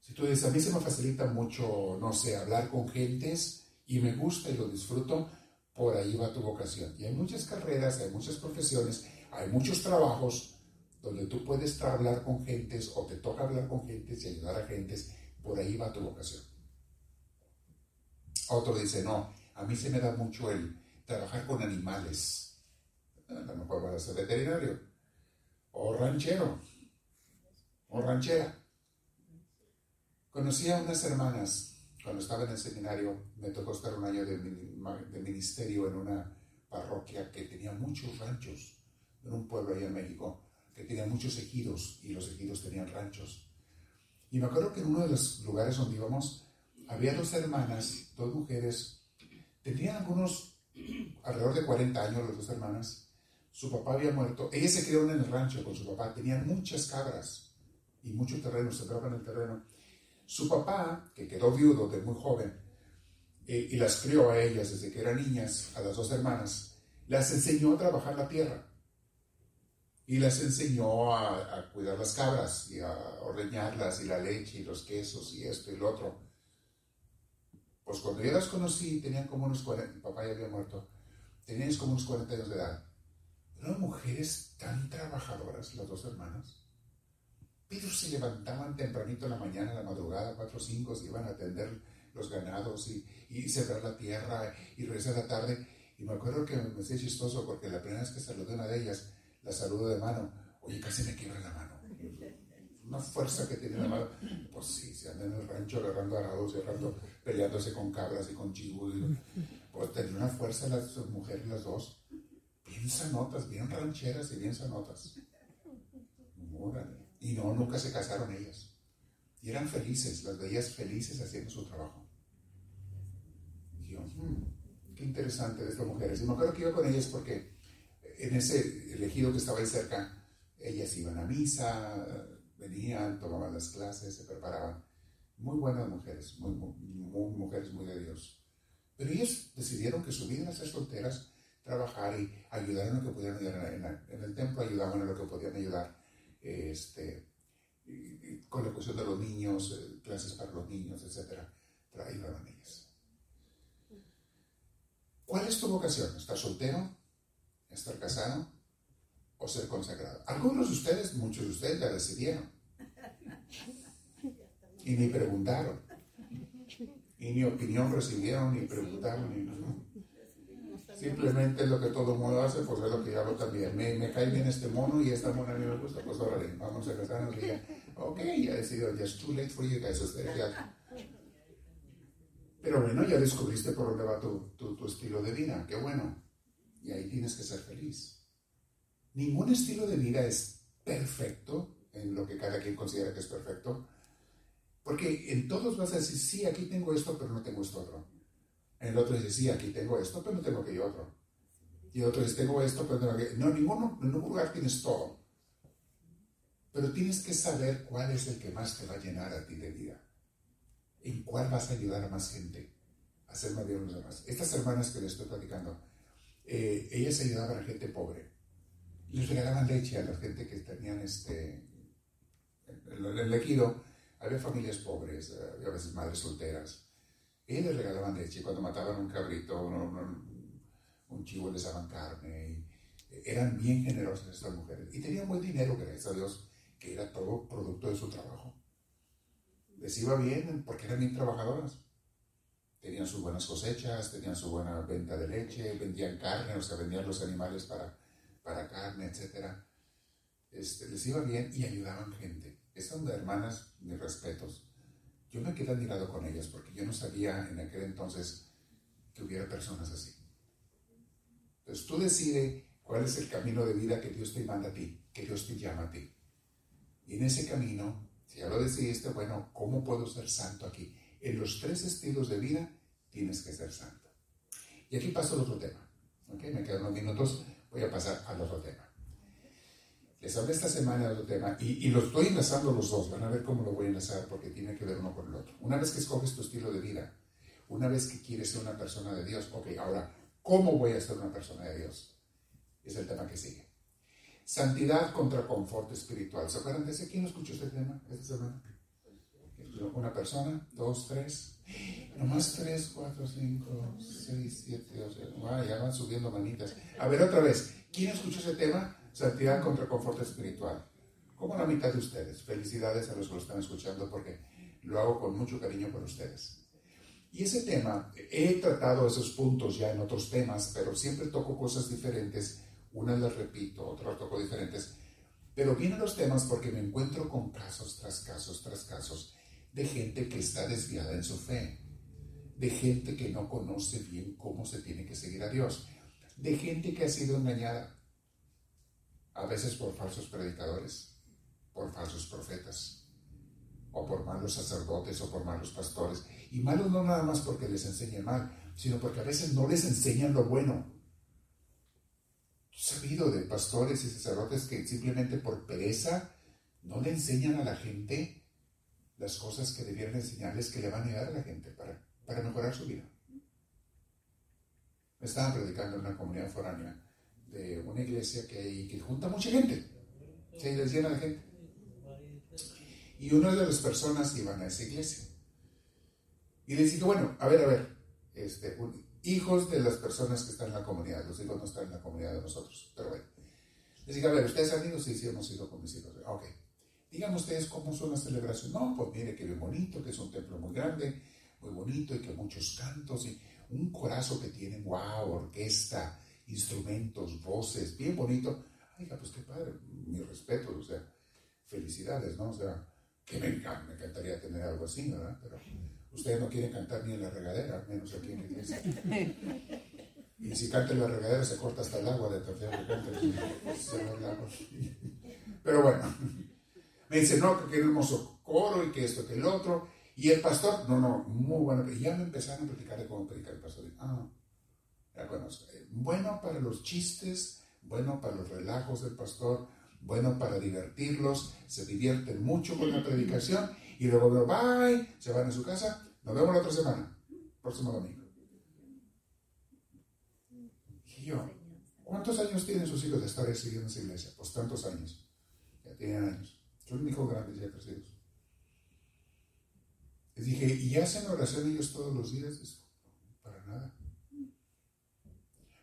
Si tú dices, a mí se me facilita mucho, no sé, hablar con gentes y me gusta y lo disfruto, por ahí va tu vocación. Y hay muchas carreras, hay muchas profesiones, hay muchos trabajos donde tú puedes hablar con gentes o te toca hablar con gentes y ayudar a gentes, por ahí va tu vocación. Otro dice, no, a mí se me da mucho el trabajar con animales. A lo mejor vas a ser veterinario, o ranchero, o ranchera. Conocí a unas hermanas cuando estaba en el seminario, me tocó estar un año de, ministerio en una parroquia que tenía muchos ranchos, en un pueblo allá en México, que tenía muchos ejidos y los ejidos tenían ranchos. Y me acuerdo que en uno de los lugares donde íbamos, había dos hermanas, dos mujeres, tenían algunos, alrededor de 40 años las dos hermanas, su papá había muerto, ellas se criaron en el rancho con su papá, tenían muchas cabras y mucho terreno, se en el terreno su papá, que quedó viudo de muy joven, eh, y las crió a ellas desde que eran niñas, a las dos hermanas, las enseñó a trabajar la tierra. Y las enseñó a, cuidar las cabras y a ordeñarlas y la leche y los quesos y esto y lo otro. Pues cuando yo las conocí, tenían como unos 40, mi papá ya había muerto, tenían como unos 40 años de edad. Eran mujeres tan trabajadoras, las dos hermanas pero se levantaban tempranito en la mañana, en la madrugada, cuatro o cinco, se iban a atender los ganados y, y sembrar la tierra y regresar a la tarde. Y me acuerdo que me hacía chistoso porque la primera vez que saludé a una de ellas, la saludo de mano, oye, casi me quiebra la mano. Una fuerza que tiene la mano. Pues sí, se andan en el rancho agarrando arados, agarrando, peleándose con cabras y con chivos. Pues tenía una fuerza las mujeres, las dos, bien sanotas, bien rancheras y bien sanotas. Y no, nunca se casaron ellas. Y eran felices, las veías felices haciendo su trabajo. Y yo, hmm, qué interesante de estas mujeres. Y me acuerdo que iba con ellas porque en ese elegido que estaba ahí cerca, ellas iban a misa, venían, tomaban las clases, se preparaban. Muy buenas mujeres, muy, mujeres muy de Dios. Pero ellas decidieron que su vida era ser solteras, trabajar y ayudar en lo que podían ayudar. En, el templo ayudaban en lo que podían ayudar este, con la cuestión de los niños, eh, clases para los niños, etc. Ayudaban ellas. ¿Cuál es tu vocación? ¿Estar soltero? ¿Estar casado? ¿O ser consagrado? Algunos de ustedes, muchos de ustedes ya decidieron. Y ni preguntaron. Y ni opinión recibieron, ni preguntaron, ni Simplemente lo que todo el mundo hace, pues es lo que yo hago también. Me, me cae bien este mono y esta mona a mí me gusta, pues órale, vamos a casarnos y ya. Ok, ya decidido, ya es too late for you guys, ya. Pero bueno, ya descubriste por dónde va tu, tu estilo de vida, qué bueno. Y ahí tienes que ser feliz. Ningún estilo de vida es perfecto en lo que cada quien considera que es perfecto. Porque en todos vas a decir, sí, aquí tengo esto, pero no tengo esto otro. El otro dice, sí, aquí tengo esto, pero no tengo aquello otro. Y el otro dice, tengo esto, pero no tengo aquello. No, ninguno, en ningún lugar tienes todo. Pero tienes que saber cuál es el que más te va a llenar a ti de vida. En cuál vas a ayudar a más gente a hacer más bien los demás. Estas hermanas que les estoy platicando, eh, ellas ayudaban a gente pobre. Les regalaban leche a la gente que tenían este. En el ejido había familias pobres, eh, a veces madres solteras y les regalaban leche. Cuando mataban un cabrito, un, chivo les daban carne. eran bien generosas estas mujeres. Y tenían buen dinero, gracias a Dios, que era todo producto de su trabajo. Les iba bien porque eran bien trabajadoras. tenían sus buenas cosechas, tenían su buena venta de leche, vendían carne, o sea, vendían los animales para, para carne, etc. Este, les iba bien y ayudaban gente. Estas hermanas, mis respetos. Yo me quedé admirado con ellas porque yo no sabía en aquel entonces que hubiera personas así. Entonces tú decides cuál es el camino de vida que Dios te manda a ti, que Dios te llama a ti. Y en ese camino, si ya lo decidiste, bueno, ¿cómo puedo ser santo aquí? En los tres estilos de vida tienes que ser santo. Y aquí paso al otro tema. ¿ok? Me quedan unos minutos, voy a pasar al otro tema. Les hablé esta semana de otro tema y, lo estoy enlazando los dos. Van a ver cómo lo voy a enlazar porque tiene que ver uno con el otro. Una vez que escoges tu estilo de vida, una vez que quieres ser una persona de Dios, ok, ahora, ¿cómo voy a ser una persona de Dios? Es el tema que sigue. Santidad contra confort espiritual. ¿Se acuerdan de ese? ¿Quién escuchó este tema esta semana? Una persona, dos, tres, nomás tres, cuatro, cinco, seis, siete, ocho, ya van subiendo manitas. A ver, otra vez, ¿quién escuchó ese tema? Santidad contra confort espiritual. Como la mitad de ustedes. Felicidades a los que lo están escuchando porque lo hago con mucho cariño por ustedes. Y ese tema, he tratado esos puntos ya en otros temas, pero siempre toco cosas diferentes. Unas las repito, otras toco diferentes. Pero vienen los temas porque me encuentro con casos tras casos tras casos de gente que está desviada en su fe, de gente que no conoce bien cómo se tiene que seguir a Dios, de gente que ha sido engañada, a veces por falsos predicadores, por falsos profetas, o por malos sacerdotes o por malos pastores. Y malos no nada más porque les enseñen mal, sino porque a veces no les enseñan lo bueno. Sabido de pastores y sacerdotes que simplemente por pereza no le enseñan a la gente las cosas que debieran enseñarles que le van a ayudar a la gente para, para mejorar su vida. Me estaba predicando en una comunidad foránea de una iglesia que, que junta mucha gente. Se les llena de gente. Y una de las personas iban a esa iglesia. Y les dije, bueno, a ver, a ver, este, hijos de las personas que están en la comunidad, los hijos no están en la comunidad de nosotros, pero bueno. Les dije, a ver, ¿ustedes han ido? Sí, sí, hemos ido con mis hijos. Ah, ok. Digan ustedes cómo son las celebraciones. No, pues mire que bien bonito, que es un templo muy grande, muy bonito y que muchos cantos y un corazón que tiene, wow, orquesta, instrumentos, voces, bien bonito. Ay, pues qué padre, mi respeto, o sea, felicidades, ¿no? O sea, que me, me encantaría tener algo así, ¿verdad? Pero ustedes no quieren cantar ni en la regadera, menos aquí en la iglesia. Y si canta en la regadera se corta hasta el agua de feo que canta. Pero bueno, me dice, no, que hermoso coro y que esto, que el otro. Y el pastor, no, no, muy bueno. Y ya me empezaron a platicar de cómo predicar el pastor. Ah. Bueno para los chistes, bueno para los relajos del pastor, bueno para divertirlos, se divierten mucho con la predicación y luego, bye, se van a su casa, nos vemos la otra semana, próximo domingo. Y yo, ¿cuántos años tienen sus hijos de estar siguiendo esa iglesia? Pues tantos años, ya tienen años. Son hijos grandes ya crecidos. Les dije, ¿y hacen oración ellos todos los días? Para nada.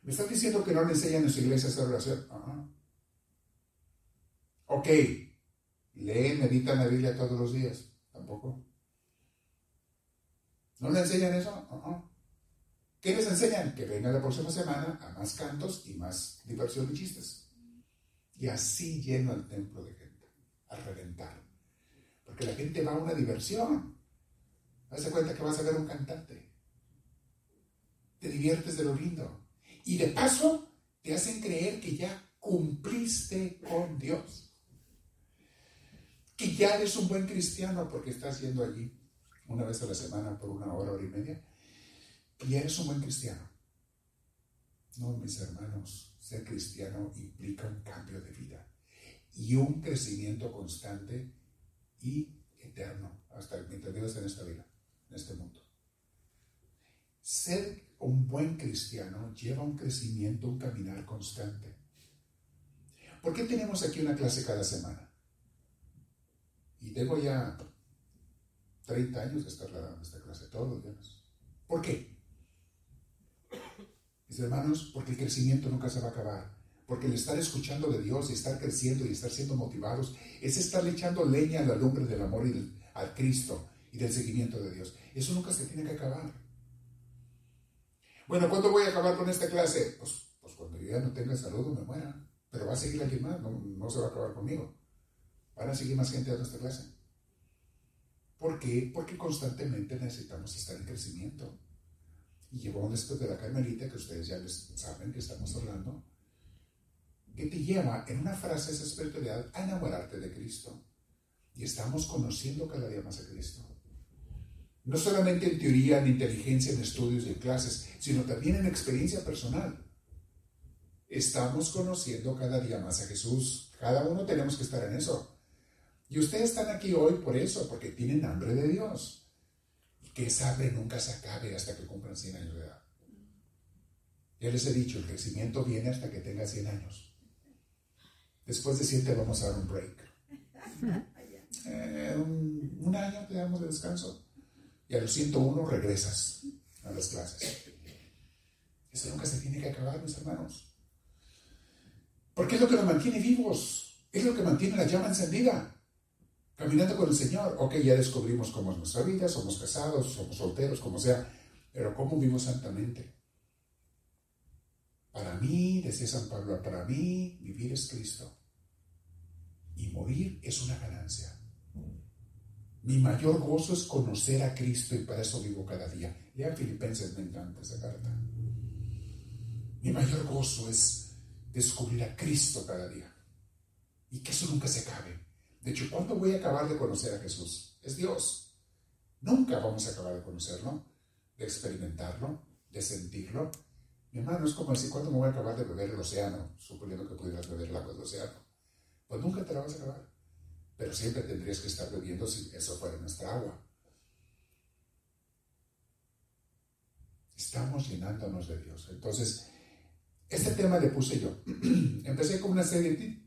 ¿Me están diciendo que no le enseñan en su iglesia a hacer oración? Ok, leen, meditan la Biblia todos los días. Tampoco. ¿No le enseñan eso? ¿Qué les enseñan? Que venga la próxima semana a más cantos y más diversión y chistes. Y así lleno el templo de gente, a reventar. Porque la gente va a una diversión. Hace cuenta que vas a ver un cantante. Te diviertes de lo lindo. Y de paso, te hacen creer que ya cumpliste con Dios que ya eres un buen cristiano porque estás yendo allí una vez a la semana por una hora, hora y media, que eres un buen cristiano. No, mis hermanos, ser cristiano implica un cambio de vida y un crecimiento constante y eterno, hasta mientras vivas en esta vida, en este mundo. Ser un buen cristiano lleva un crecimiento, un caminar constante. ¿Por qué tenemos aquí una clase cada semana? Y tengo ya 30 años de estar dando esta clase todos los días. ¿Por qué? Mis hermanos, porque el crecimiento nunca se va a acabar. Porque el estar escuchando de Dios y estar creciendo y estar siendo motivados es estar echando leña a la lumbre del amor y al Cristo y del seguimiento de Dios. Eso nunca se tiene que acabar. Bueno, ¿cuándo voy a acabar con esta clase? Pues, pues cuando yo ya no tenga salud o me muera. Pero va a seguir alguien más, no, no se va a acabar conmigo. Van a seguir más gente a esta clase. ¿Por qué? Porque constantemente necesitamos estar en crecimiento. Y un después de la Carmelita, que ustedes ya les saben que estamos hablando, que te lleva en una frase esa espiritualidad a enamorarte de Cristo. Y estamos conociendo cada día más a Cristo. No solamente en teoría, en inteligencia, en estudios y en clases, sino también en experiencia personal. Estamos conociendo cada día más a Jesús. Cada uno tenemos que estar en eso. Y ustedes están aquí hoy por eso, porque tienen hambre de Dios. Y que esa hambre nunca se acabe hasta que cumplan 100 años de edad. Ya les he dicho, el crecimiento viene hasta que tenga 100 años. Después de 100 te vamos a dar un break. (laughs) Eh, un, un año te damos de descanso y a los 101 regresas a las clases. Eso nunca se tiene que acabar, mis hermanos. Porque es lo que nos mantiene vivos, es lo que mantiene la llama encendida. Caminando con el Señor. Ok, ya descubrimos cómo es nuestra vida, somos casados, somos solteros, como sea, pero ¿cómo vivo santamente? Para mí, decía San Pablo, para mí vivir es Cristo. Y morir es una ganancia. Mi mayor gozo es conocer a Cristo y para eso vivo cada día. Ya Filipenses me encanta esa carta. Mi mayor gozo es descubrir a Cristo cada día. Y que eso nunca se acabe. De hecho, ¿cuándo voy a acabar de conocer a Jesús? Es Dios. Nunca vamos a acabar de conocerlo, de experimentarlo, de sentirlo. Mi hermano, es como decir, ¿cuándo me voy a acabar de beber el océano? Suponiendo que pudieras beber el agua del océano. Pues nunca te la vas a acabar pero siempre tendrías que estar bebiendo si eso fuera nuestra agua. Estamos llenándonos de Dios. Entonces, este tema le puse yo. (clears throat) Empecé con una serie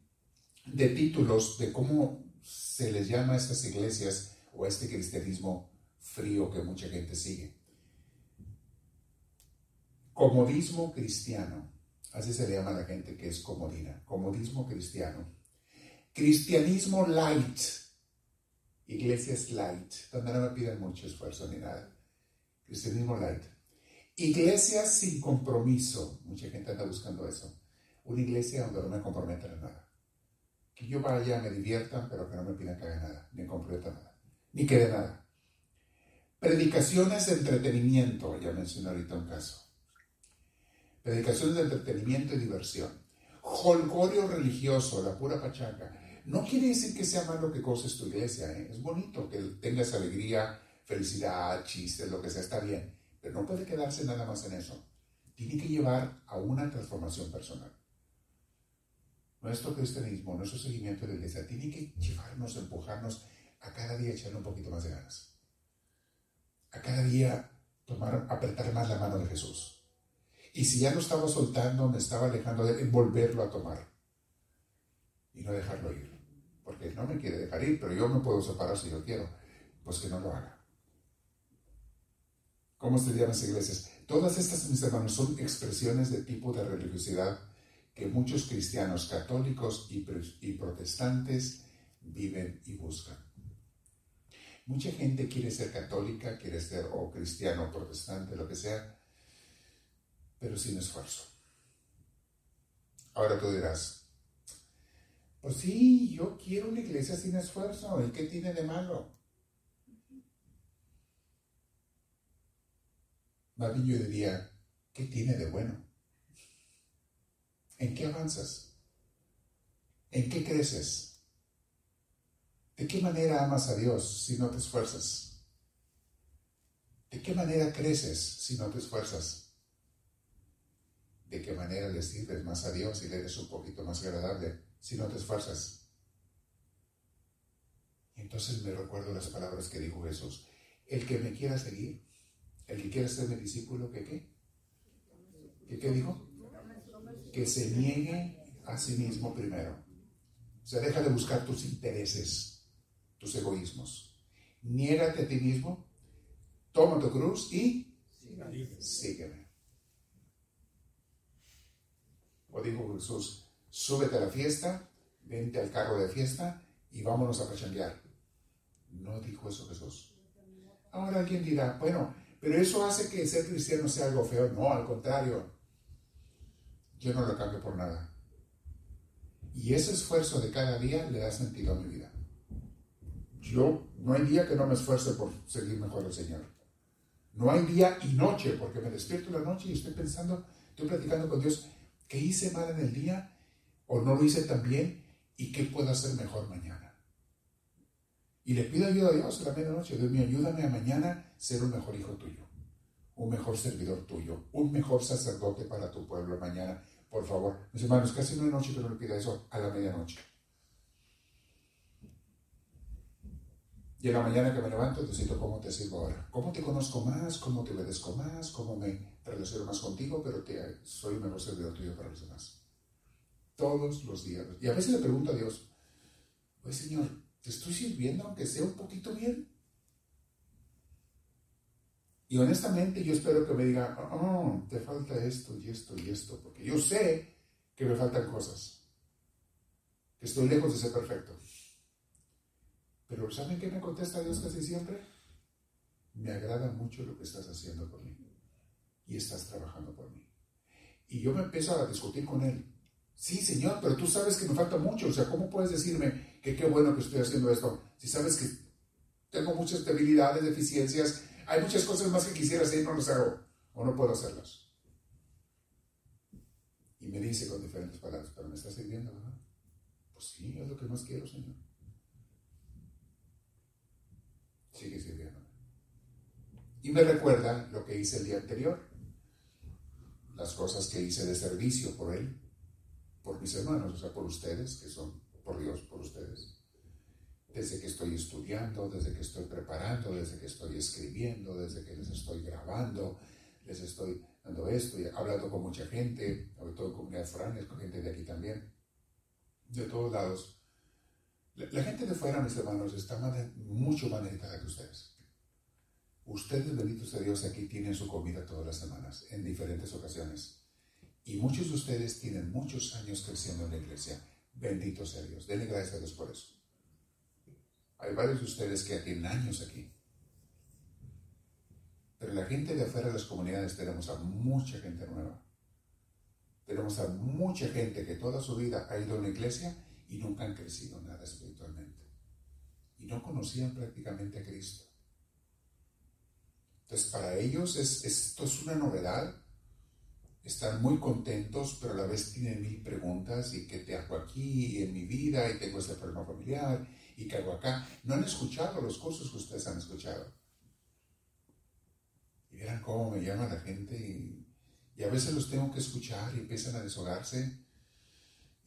de títulos de cómo se les llama a estas iglesias o a este cristianismo frío que mucha gente sigue. Comodismo cristiano. Así se le llama a la gente que es comodina. Comodismo cristiano. Cristianismo light. Iglesias light, donde no me piden mucho esfuerzo ni nada. Cristianismo light. Iglesias sin compromiso. Mucha gente anda buscando eso. Una iglesia donde no me comprometan a nada. Que yo vaya, me diviertan, pero que no me pidan que haga nada, ni comprometa nada, ni quede nada. Predicaciones de entretenimiento, ya mencioné ahorita un caso. Predicaciones de entretenimiento y diversión. Holgorio religioso, la pura pachaca. No quiere decir que sea malo que goces tu iglesia, ¿eh? es bonito que tengas alegría, felicidad, chistes, lo que sea, está bien, pero no puede quedarse nada más en eso. Tiene que llevar a una transformación personal. Nuestro cristianismo, nuestro seguimiento de la iglesia, tiene que llevarnos, empujarnos a cada día echarle un poquito más de ganas. A cada día tomar, apretar más la mano de Jesús. Y si ya lo estaba soltando, me estaba alejando de volverlo a tomar y no dejarlo ir porque no me quiere dejar ir, pero yo me puedo separar si yo quiero, pues que no lo haga. ¿Cómo se llaman las iglesias? Todas estas, mis hermanos, son expresiones de tipo de religiosidad que muchos cristianos católicos y, y protestantes viven y buscan. Mucha gente quiere ser católica, quiere ser o cristiano o protestante, lo que sea, pero sin esfuerzo. Ahora tú dirás, pues sí, yo quiero una iglesia sin esfuerzo. ¿Y qué tiene de malo? Más yo diría, ¿qué tiene de bueno? ¿En qué avanzas? ¿En qué creces? ¿De qué manera amas a Dios si no te esfuerzas? ¿De qué manera creces si no te esfuerzas? ¿De qué manera le sirves más a Dios y le eres un poquito más agradable si no te esfuerzas. Y entonces me recuerdo las palabras que dijo Jesús. El que me quiera seguir, el que quiera ser mi discípulo, ¿qué qué? ¿Qué qué dijo? Que se niegue a sí mismo primero. O sea, deja de buscar tus intereses, tus egoísmos. Niégate a ti mismo, toma tu cruz y sígueme. O dijo Jesús, súbete a la fiesta, vente al carro de fiesta y vámonos a pachanguear. No dijo eso Jesús. Ahora alguien dirá, bueno, pero eso hace que ser cristiano sea algo feo. No, al contrario. Yo no lo cambio por nada. Y ese esfuerzo de cada día le da sentido a mi vida. Yo no hay día que no me esfuerce por seguir mejor al Señor. No hay día y noche, porque me despierto la noche y estoy pensando, estoy platicando con Dios, ¿qué hice mal en el día? ¿O no lo hice tan bien? ¿Y qué puedo hacer mejor mañana? Y le pido ayuda a Dios en la medianoche. Dios mío, ayúdame a mañana ser un mejor hijo tuyo, un mejor servidor tuyo, un mejor sacerdote para tu pueblo mañana. Por favor, mis hermanos, casi una noche que no le pida eso a la medianoche. La mañana que me levanto, necesito cómo te sirvo ahora. ¿Cómo te conozco más? ¿Cómo te obedezco más? ¿Cómo me relaciono más contigo? Pero soy un mejor servidor tuyo para los demás. Todos los días. Y a veces le pregunto a Dios, pues Señor, ¿te estoy sirviendo aunque sea un poquito bien? Y honestamente yo espero que me diga, oh, te falta esto y esto y esto, porque yo sé que me faltan cosas, que estoy lejos de ser perfecto. Pero ¿saben qué me contesta Dios casi siempre? Me agrada mucho lo que estás haciendo por mí y estás trabajando por mí. Y yo me empiezo a discutir con Él. Sí, Señor, pero tú sabes que me falta mucho. O sea, ¿cómo puedes decirme que qué bueno que estoy haciendo esto? Si sabes que tengo muchas debilidades, deficiencias, hay muchas cosas más que quisiera hacer y no las hago o no puedo hacerlas. Y me dice con diferentes palabras, pero me estás sirviendo, ¿verdad? Pues sí, es lo que más quiero, Señor. Sigue sirviendo. Y me recuerda lo que hice el día anterior, las cosas que hice de servicio por Él, por mis hermanos, o sea, por ustedes, que son por Dios, por ustedes. Desde que estoy estudiando, desde que estoy preparando, desde que estoy escribiendo, desde que les estoy grabando, les estoy dando esto, y hablando con mucha gente, sobre todo en comunidad foráneas, con gente de aquí también, de todos lados. La, gente de fuera, mis hermanos, está mucho más necesitada que ustedes. Ustedes, benditos de Dios, aquí tienen su comida todas las semanas, en diferentes ocasiones. Y muchos de ustedes tienen muchos años creciendo en la iglesia. Bendito sea Dios. Denle gracias a Dios por eso. Hay varios de ustedes que tienen años aquí. Pero la gente de afuera de las comunidades tenemos a mucha gente nueva. Tenemos a mucha gente que toda su vida ha ido a una iglesia y nunca han crecido nada espiritualmente. Y no conocían prácticamente a Cristo. Entonces, para ellos esto es una novedad. Están muy contentos, pero a la vez tienen mil preguntas. ¿Y qué te hago aquí en mi vida? ¿Y tengo este problema familiar? ¿Y qué hago acá? No han escuchado los cursos que ustedes han escuchado. Y verán cómo me llama la gente y, y a veces los tengo que escuchar y empiezan a deshogarse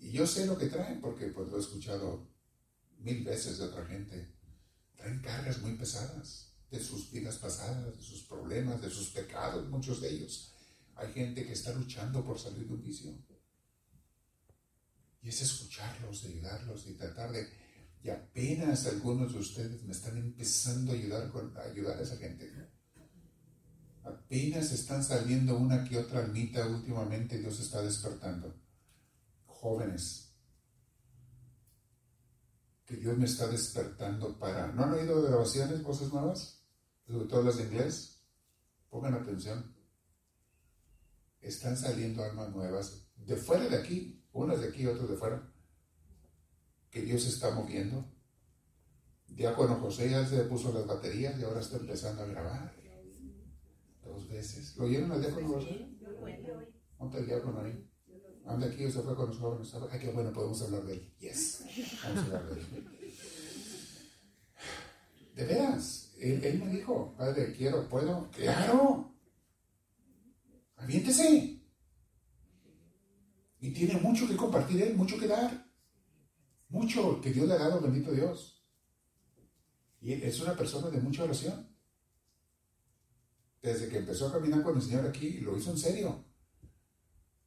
y yo sé lo que traen porque pues lo he escuchado mil veces de otra gente. Traen cargas muy pesadas de sus vidas pasadas, de sus problemas, de sus pecados, muchos de ellos. Hay gente que está luchando por salir de un vicio. Y es escucharlos, ayudarlos y tratar de... Y apenas algunos de ustedes me están empezando a ayudar, a ayudar a esa gente. Apenas están saliendo una que otra almita últimamente, Dios está despertando jóvenes que Dios me está despertando para... ¿No han oído grabaciones, cosas nuevas? Sobre todo las de inglés. Pongan atención. Están saliendo almas nuevas de fuera de aquí, unas de aquí, otras de fuera, que Dios está moviendo. Diácono José ya se puso las baterías y ahora está empezando a grabar. Dos veces. ¿Lo oyeron al diácono José? ¿Dónde el diácono ahí? Anda aquí, se fue con los jóvenes. Ay, qué bueno, podemos hablar de él. Yes, vamos a hablar de él. De veras, él, me dijo, padre, quiero, puedo, claro. Aviéntese. Y tiene mucho que compartir él, mucho que dar. Mucho que Dios le ha dado, bendito Dios. Y es una persona de mucha oración. Desde que empezó a caminar con el Señor aquí, lo hizo en serio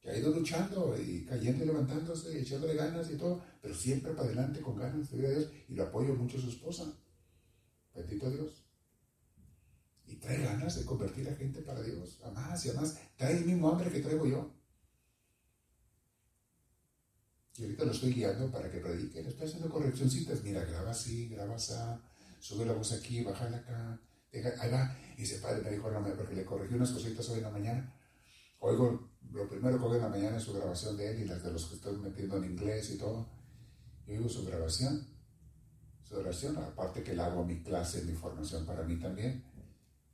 que ha ido luchando y cayendo y levantándose echándole ganas y todo, pero siempre para adelante con ganas de Dios y lo apoyo mucho a su esposa. Bendito Dios. Y trae ganas de convertir a gente para Dios, a más y a más. Trae el mismo hambre que traigo yo. Y ahorita lo estoy guiando para que predique. Le estoy haciendo correccioncitas. Mira, graba así, graba así, sube la voz aquí, baja acá. ahí va Y dice, padre, me dijo, no, porque le corregí unas cositas hoy en la mañana. Oigo, lo primero que oigo en la mañana es su grabación de él y las de los que estoy metiendo en inglés y todo. Y oigo su grabación, su oración, aparte que le hago mi clase, mi formación para mí también.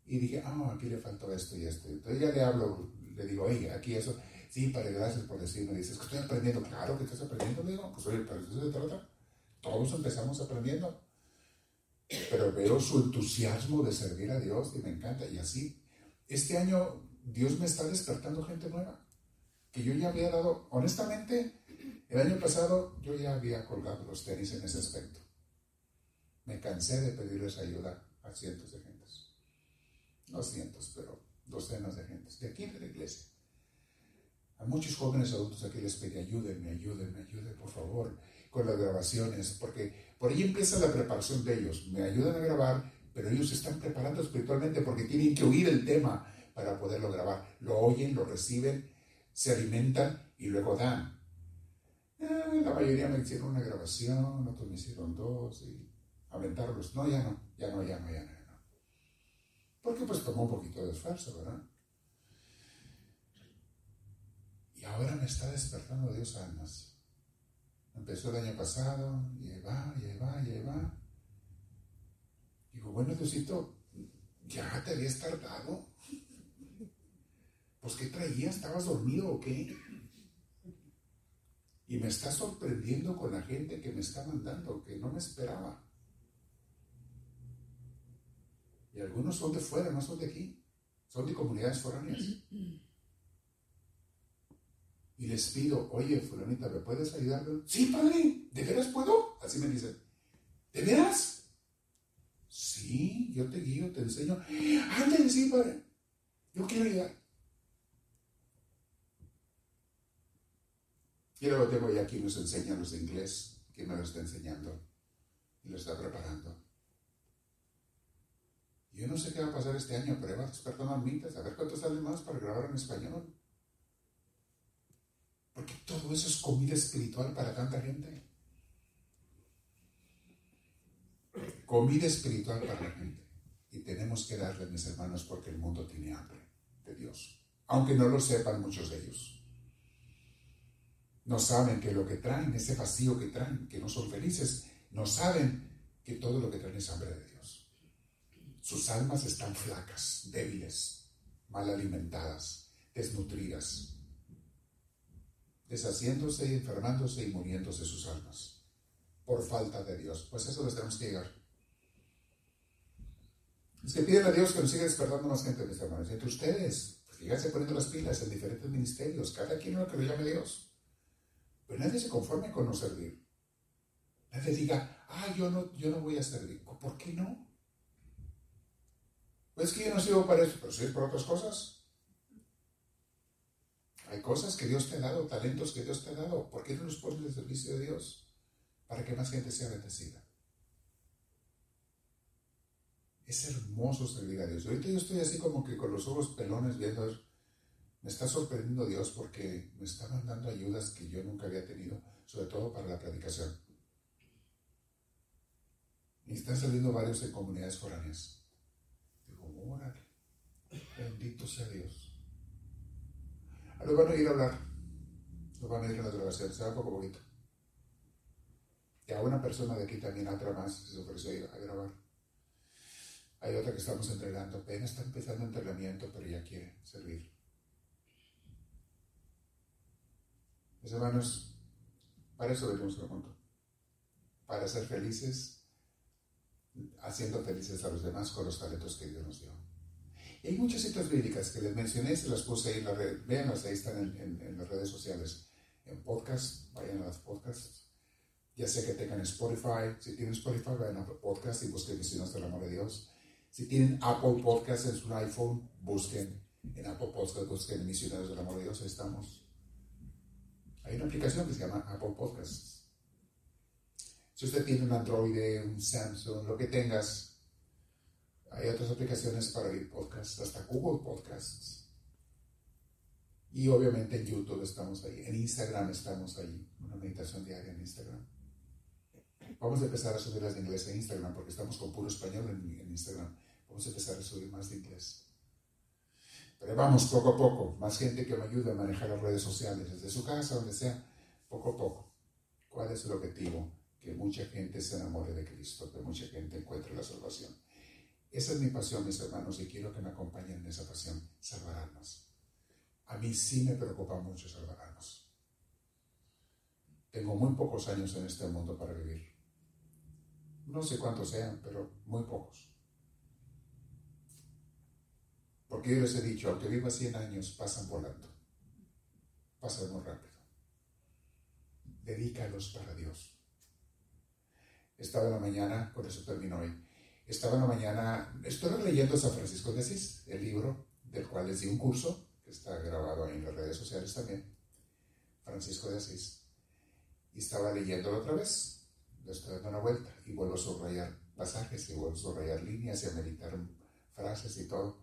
Y dije, ah, aquí le faltó esto y esto. Entonces ya le hablo, le digo, oye, aquí eso. Sí, padre, gracias por decirme. Dices que estoy aprendiendo. Claro que estás aprendiendo. Digo, pues oye, pero eso se trata. Todos empezamos aprendiendo. Pero veo su entusiasmo de servir a Dios y me encanta. Y así, este año Dios me está despertando gente nueva. Que yo ya había dado, honestamente, el año pasado yo ya había colgado los tenis en ese aspecto. Me cansé de pedirles ayuda a cientos de gentes. No cientos, pero docenas de gentes. De aquí de la iglesia. A muchos jóvenes adultos aquí les pedí ayúdenme, ayúdenme, ayúdenme, por favor con las grabaciones, porque por ahí empieza la preparación de ellos. Me ayudan a grabar, pero ellos se están preparando espiritualmente porque tienen que oír el tema para poderlo grabar. Lo oyen, lo reciben, se alimentan y luego dan. Eh, la mayoría me hicieron una grabación, otros me hicieron dos y aventarlos. No, ya no, ya no, ya no, ya no. Ya no. Porque pues tomó un poquito de esfuerzo, ¿verdad? Y ahora me está despertando Dios almas Empezó el año pasado, y ahí va, y va, y va. Digo, bueno, Diosito, ya te habías tardado. Pues, ¿qué traías? ¿Estabas dormido o qué? Y me está sorprendiendo con la gente que me está mandando, que no me esperaba. Y algunos son de fuera, no son de aquí. Son de comunidades foráneas y les pido, oye, fulanita, ¿me puedes ayudar? Sí, padre, ¿de veras puedo? Así me dicen, ¿de veras? Sí, yo te guío, te enseño. Ándale, sí, padre, yo quiero ayudar. Y luego tengo ya quien nos enseña los de inglés, quien me lo está enseñando y lo está preparando. Yo no sé qué va a pasar este año, pero va a despertar mitas, a ver cuántos salen más para grabar en español. Porque todo eso es comida espiritual para tanta gente. Comida espiritual para la gente. Y tenemos que darle, mis hermanos, porque el mundo tiene hambre de Dios. Aunque no lo sepan muchos de ellos. No saben que lo que traen, ese vacío que traen, que no son felices, no saben que todo lo que traen es hambre de Dios. Sus almas están flacas, débiles, mal alimentadas, desnutridas deshaciéndose, enfermándose y muriéndose sus almas por falta de Dios. Pues eso les tenemos que llegar. Es que piden a Dios que nos siga despertando más gente, mis hermanos. Entre ustedes, fíjense pues, poniendo las pilas en diferentes ministerios, cada quien lo que lo llame Dios. Pero nadie se conforme con no servir. Nadie diga, ah, yo no, yo no voy a servir. ¿Por qué no? Pues que yo no sirvo para eso, pero es por otras cosas. Hay cosas que Dios te ha dado, talentos que Dios te ha dado. ¿Por qué no los pones al servicio de Dios? Para que más gente sea bendecida. Es hermoso servir a Dios. Ahorita yo estoy así como que con los ojos pelones viendo, me está sorprendiendo Dios porque me está mandando ayudas que yo nunca había tenido, sobre todo para la predicación. Y están saliendo varios en comunidades foráneas. Digo, órale, bendito sea Dios. Los van a ir a hablar. Los van a ir a la grabación. Se va poco poquito. Y a una persona de aquí también, otra más, se ofreció a grabar. Hay otra que estamos entrenando. Apenas está empezando entrenamiento, pero ya quiere servir. Mis hermanos, para eso venimos al mundo. Para ser felices, haciendo felices a los demás con los talentos que Dios nos dio. Y hay muchas citas bíblicas que les mencioné, se las puse ahí en la red. Véanlas, ahí están en, las redes sociales. En podcast, vayan a las podcasts. Ya sea que tengan Spotify. Si tienen Spotify, vayan a podcast y busquen Misiones del Amor de Dios. Si tienen Apple Podcast en su iPhone, busquen en Apple Podcast, busquen Misioneros del Amor de Dios, ahí estamos. Hay una aplicación que se llama Apple Podcasts. Si usted tiene un Android, un Samsung, lo que tengas, hay otras aplicaciones para oír podcasts, hasta Google Podcasts. Y obviamente en YouTube estamos ahí. En Instagram estamos ahí. Una meditación diaria en Instagram. Vamos a empezar a subirlas en inglés en Instagram porque estamos con puro español en, Instagram. Vamos a empezar a subir más de inglés. Pero vamos, poco a poco, más gente que me ayude a manejar las redes sociales, desde su casa, donde sea, poco a poco. ¿Cuál es el objetivo? Que mucha gente se enamore de Cristo, que mucha gente encuentre la salvación. Esa es mi pasión, mis hermanos, y quiero que me acompañen en esa pasión, salvar almas. A mí sí me preocupa mucho salvar almas. Tengo muy pocos años en este mundo para vivir. No sé cuántos sean, pero muy pocos. Porque yo les he dicho, aunque viva 100 años, pasan volando. Pasan muy rápido. Dedícalos para Dios. Estaba en la mañana, por eso termino hoy. Estaba en la mañana, estoy leyendo San Francisco de Asís, el libro del cual les di un curso, que está grabado ahí en las redes sociales también. Francisco de Asís. Y estaba leyéndolo otra vez, le estoy dando una vuelta y vuelvo a subrayar pasajes y vuelvo a subrayar líneas y a meditar frases y todo.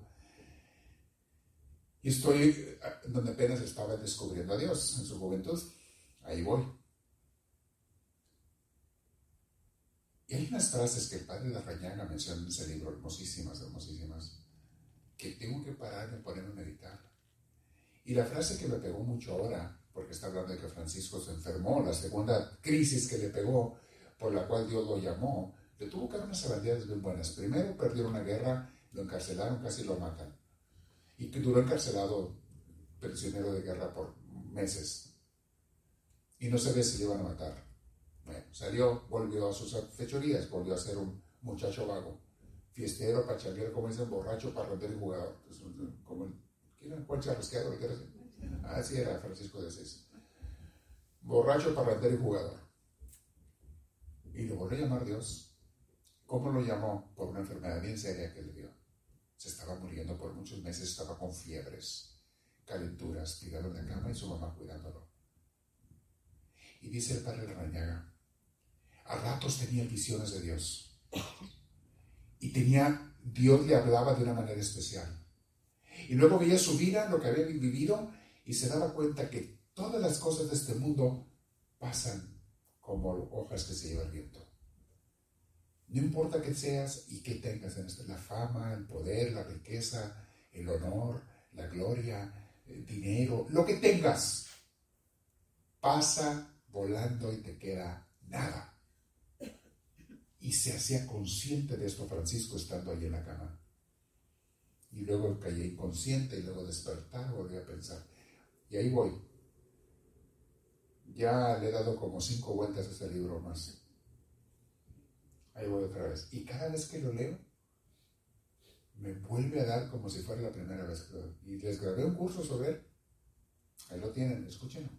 Y estoy donde apenas estaba descubriendo a Dios en su juventud. Ahí voy. Y hay unas frases que el padre de Rañaga menciona en ese libro, hermosísimas, hermosísimas, que tengo que parar de ponerme a meditar. Y la frase que me pegó mucho ahora, porque está hablando de que Francisco se enfermó, la segunda crisis que le pegó, por la cual Dios lo llamó, le tuvo que dar unas sabandías muy buenas. Primero perdió una guerra, lo encarcelaron, casi lo matan. Y que duró encarcelado, prisionero de guerra por meses. Y no sabía si le iban a matar. Bueno, salió, volvió a sus fechorías, volvió a ser un muchacho vago. Fiestero, pachanguero, como dicen, borracho, parrandero y jugador. Como el, ¿Quién era? Juan Charrasqueado, ¿qué era así? Así era Francisco de Asís. Borracho, parrandero y jugador. Y lo volvió a llamar Dios. ¿Cómo lo llamó? Por una enfermedad bien seria que le dio. Se estaba muriendo por muchos meses, estaba con fiebres, calenturas, tirado en la cama y su mamá cuidándolo. Y dice el padre Rañaga, a ratos tenía visiones de Dios. Y tenía, Dios le hablaba de una manera especial. Y luego veía su vida, lo que había vivido, y se daba cuenta que todas las cosas de este mundo pasan como hojas que se lleva el viento. No importa qué seas y qué tengas en esto, la fama, el poder, la riqueza, el honor, la gloria, el dinero, lo que tengas, pasa volando y te queda nada. Y se hacía consciente de esto Francisco estando ahí en la cama. Y luego caí inconsciente y luego despertar, volví a pensar. Y ahí voy. Ya le he dado como cinco vueltas a este libro más. Ahí voy otra vez. Y cada vez que lo leo, me vuelve a dar como si fuera la primera vez que lo Y les grabé un curso sobre él. Ahí lo tienen, escúchenlo.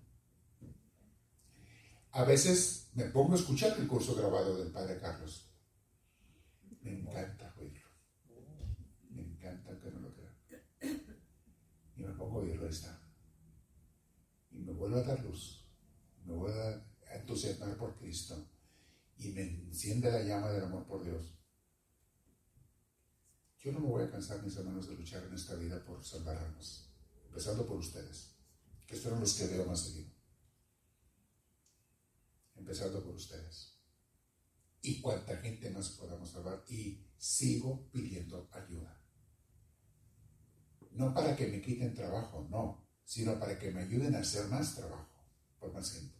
A veces me pongo a escuchar el curso grabado del Padre Carlos. Me encanta oírlo. Me encanta que no lo crean. Y me pongo a oírlo ahí está. Y me vuelve a dar luz. Me vuelve a entusiasmar por Cristo. Y me enciende la llama del amor por Dios. Yo no me voy a cansar, mis hermanos, de luchar en esta vida por salvar almas. Empezando por ustedes, que son los que veo más seguido empezando por ustedes. Y cuánta gente más podamos salvar. Y sigo pidiendo ayuda. No para que me quiten trabajo, no, sino para que me ayuden a hacer más trabajo por más gente.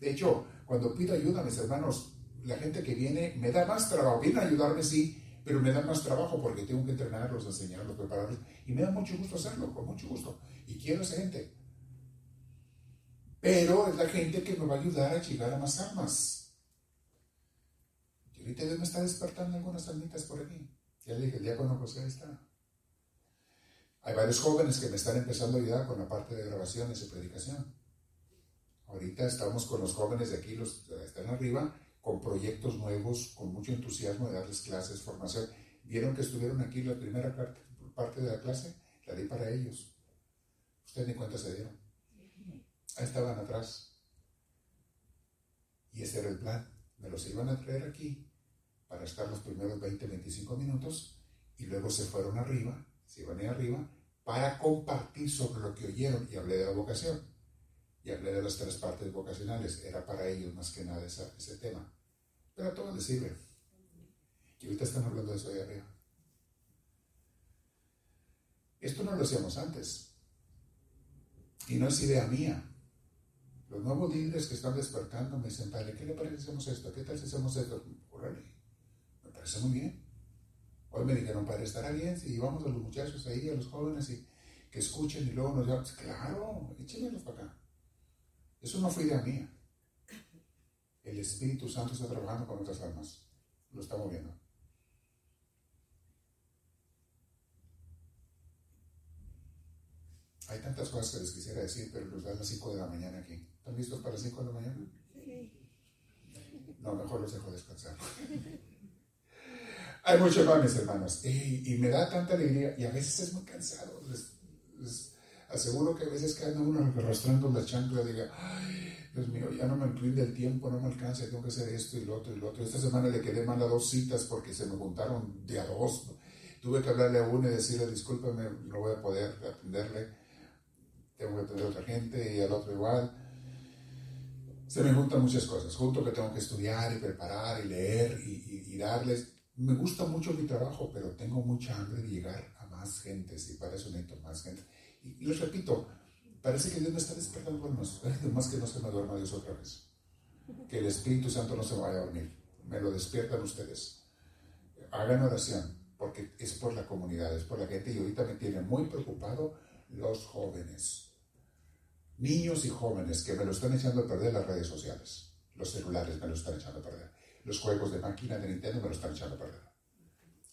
De hecho, cuando pido ayuda mis hermanos, la gente que viene me da más trabajo. Viene a ayudarme, sí, pero me da más trabajo porque tengo que entrenarlos, enseñarlos, prepararlos. Y me da mucho gusto hacerlo, con mucho gusto. Y quiero a esa gente. Pero es la gente que me va a ayudar a llegar a más almas. Y ahorita Dios me está despertando algunas almitas por aquí. Ya le dije, el diácono José está. Hay varios jóvenes que me están empezando a ayudar con la parte de grabaciones y predicación. Ahorita estamos con los jóvenes de aquí, los que están arriba, con proyectos nuevos, con mucho entusiasmo de darles clases, formación. Vieron que estuvieron aquí la primera parte de la clase, la di para ellos. Ustedes ni cuenta se dieron. Ahí estaban atrás. Y ese era el plan. Me los iban a traer aquí para estar los primeros 20, 25 minutos y luego se fueron arriba, se iban ahí arriba para compartir sobre lo que oyeron y hablé de la vocación y hablé de las tres partes vocacionales. Era para ellos más que nada ese tema. Pero a todos les sirve. Y ahorita están hablando de eso ahí arriba. Esto no lo hacíamos antes. Y no es idea mía. Los nuevos líderes que están despertando me dicen, padre, ¿qué le parece si hacemos esto? ¿Qué tal si hacemos esto? Órale, me parece muy bien. Hoy me dijeron, padre, estará bien si llevamos a los muchachos ahí, a los jóvenes, y que escuchen y luego nos llaman. Claro, échenmelos para acá. Eso no fue idea mía. El Espíritu Santo está trabajando con otras almas. Lo está moviendo. Hay tantas cosas que les quisiera decir, pero nos dan las 5 de la mañana aquí. ¿Están listos para las 5 de la mañana? Sí. No, mejor los dejo descansar. Hay muchos mames, hermanos. Y, me da tanta alegría. Y a veces es muy cansado. Les, aseguro que a veces queda uno arrastrando la chancla y diga, ay, Dios mío, ya no me rinde el tiempo, no me alcanza, tengo que hacer esto y lo otro y lo otro. Esta semana le quedé mal a dos citas porque se me juntaron de a dos. Tuve que hablarle a uno y decirle, discúlpame, no voy a poder atenderle tengo que atender a otra gente y al otro igual. Se me juntan muchas cosas, junto que tengo que estudiar y preparar y leer y, darles. Me gusta mucho mi trabajo, pero tengo mucha hambre de llegar a más gente, y para eso necesito más gente. Y, les repito, parece que Dios me está despertando más, que no se me duerma Dios otra vez. Que el Espíritu Santo no se vaya a dormir. Me lo despiertan ustedes. Hagan oración, porque es por la comunidad, es por la gente. Y ahorita me tiene muy preocupado los jóvenes niños y jóvenes que me lo están echando a perder las redes sociales. Los celulares me lo están echando a perder. Los juegos de máquina de Nintendo me lo están echando a perder.